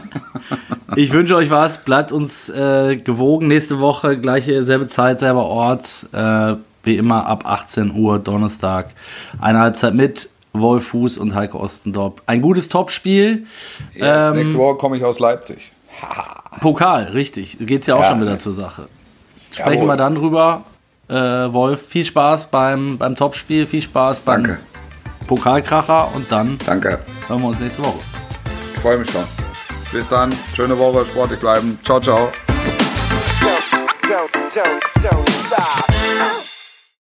Ich wünsche euch was. Bleibt uns äh, gewogen. Nächste Woche, gleiche, selbe Zeit, selber Ort. Äh, wie immer ab 18 Uhr, Donnerstag. Eine Halbzeit mit Wolf Fuß und Heike Ostendorp. Ein gutes Topspiel. Yes, Ähm, nächste Woche komme ich aus Leipzig. Pokal, richtig. Geht's ja auch Ja. schon wieder zur Sache. Sprechen Jawohl. wir dann drüber. Äh, Wolf, viel Spaß beim, beim Topspiel, viel Spaß beim Danke, Pokalkracher und dann danke. hören wir uns nächste Woche. Ich freue mich schon. Bis dann, schöne Woche, sportlich bleiben. Ciao, ciao.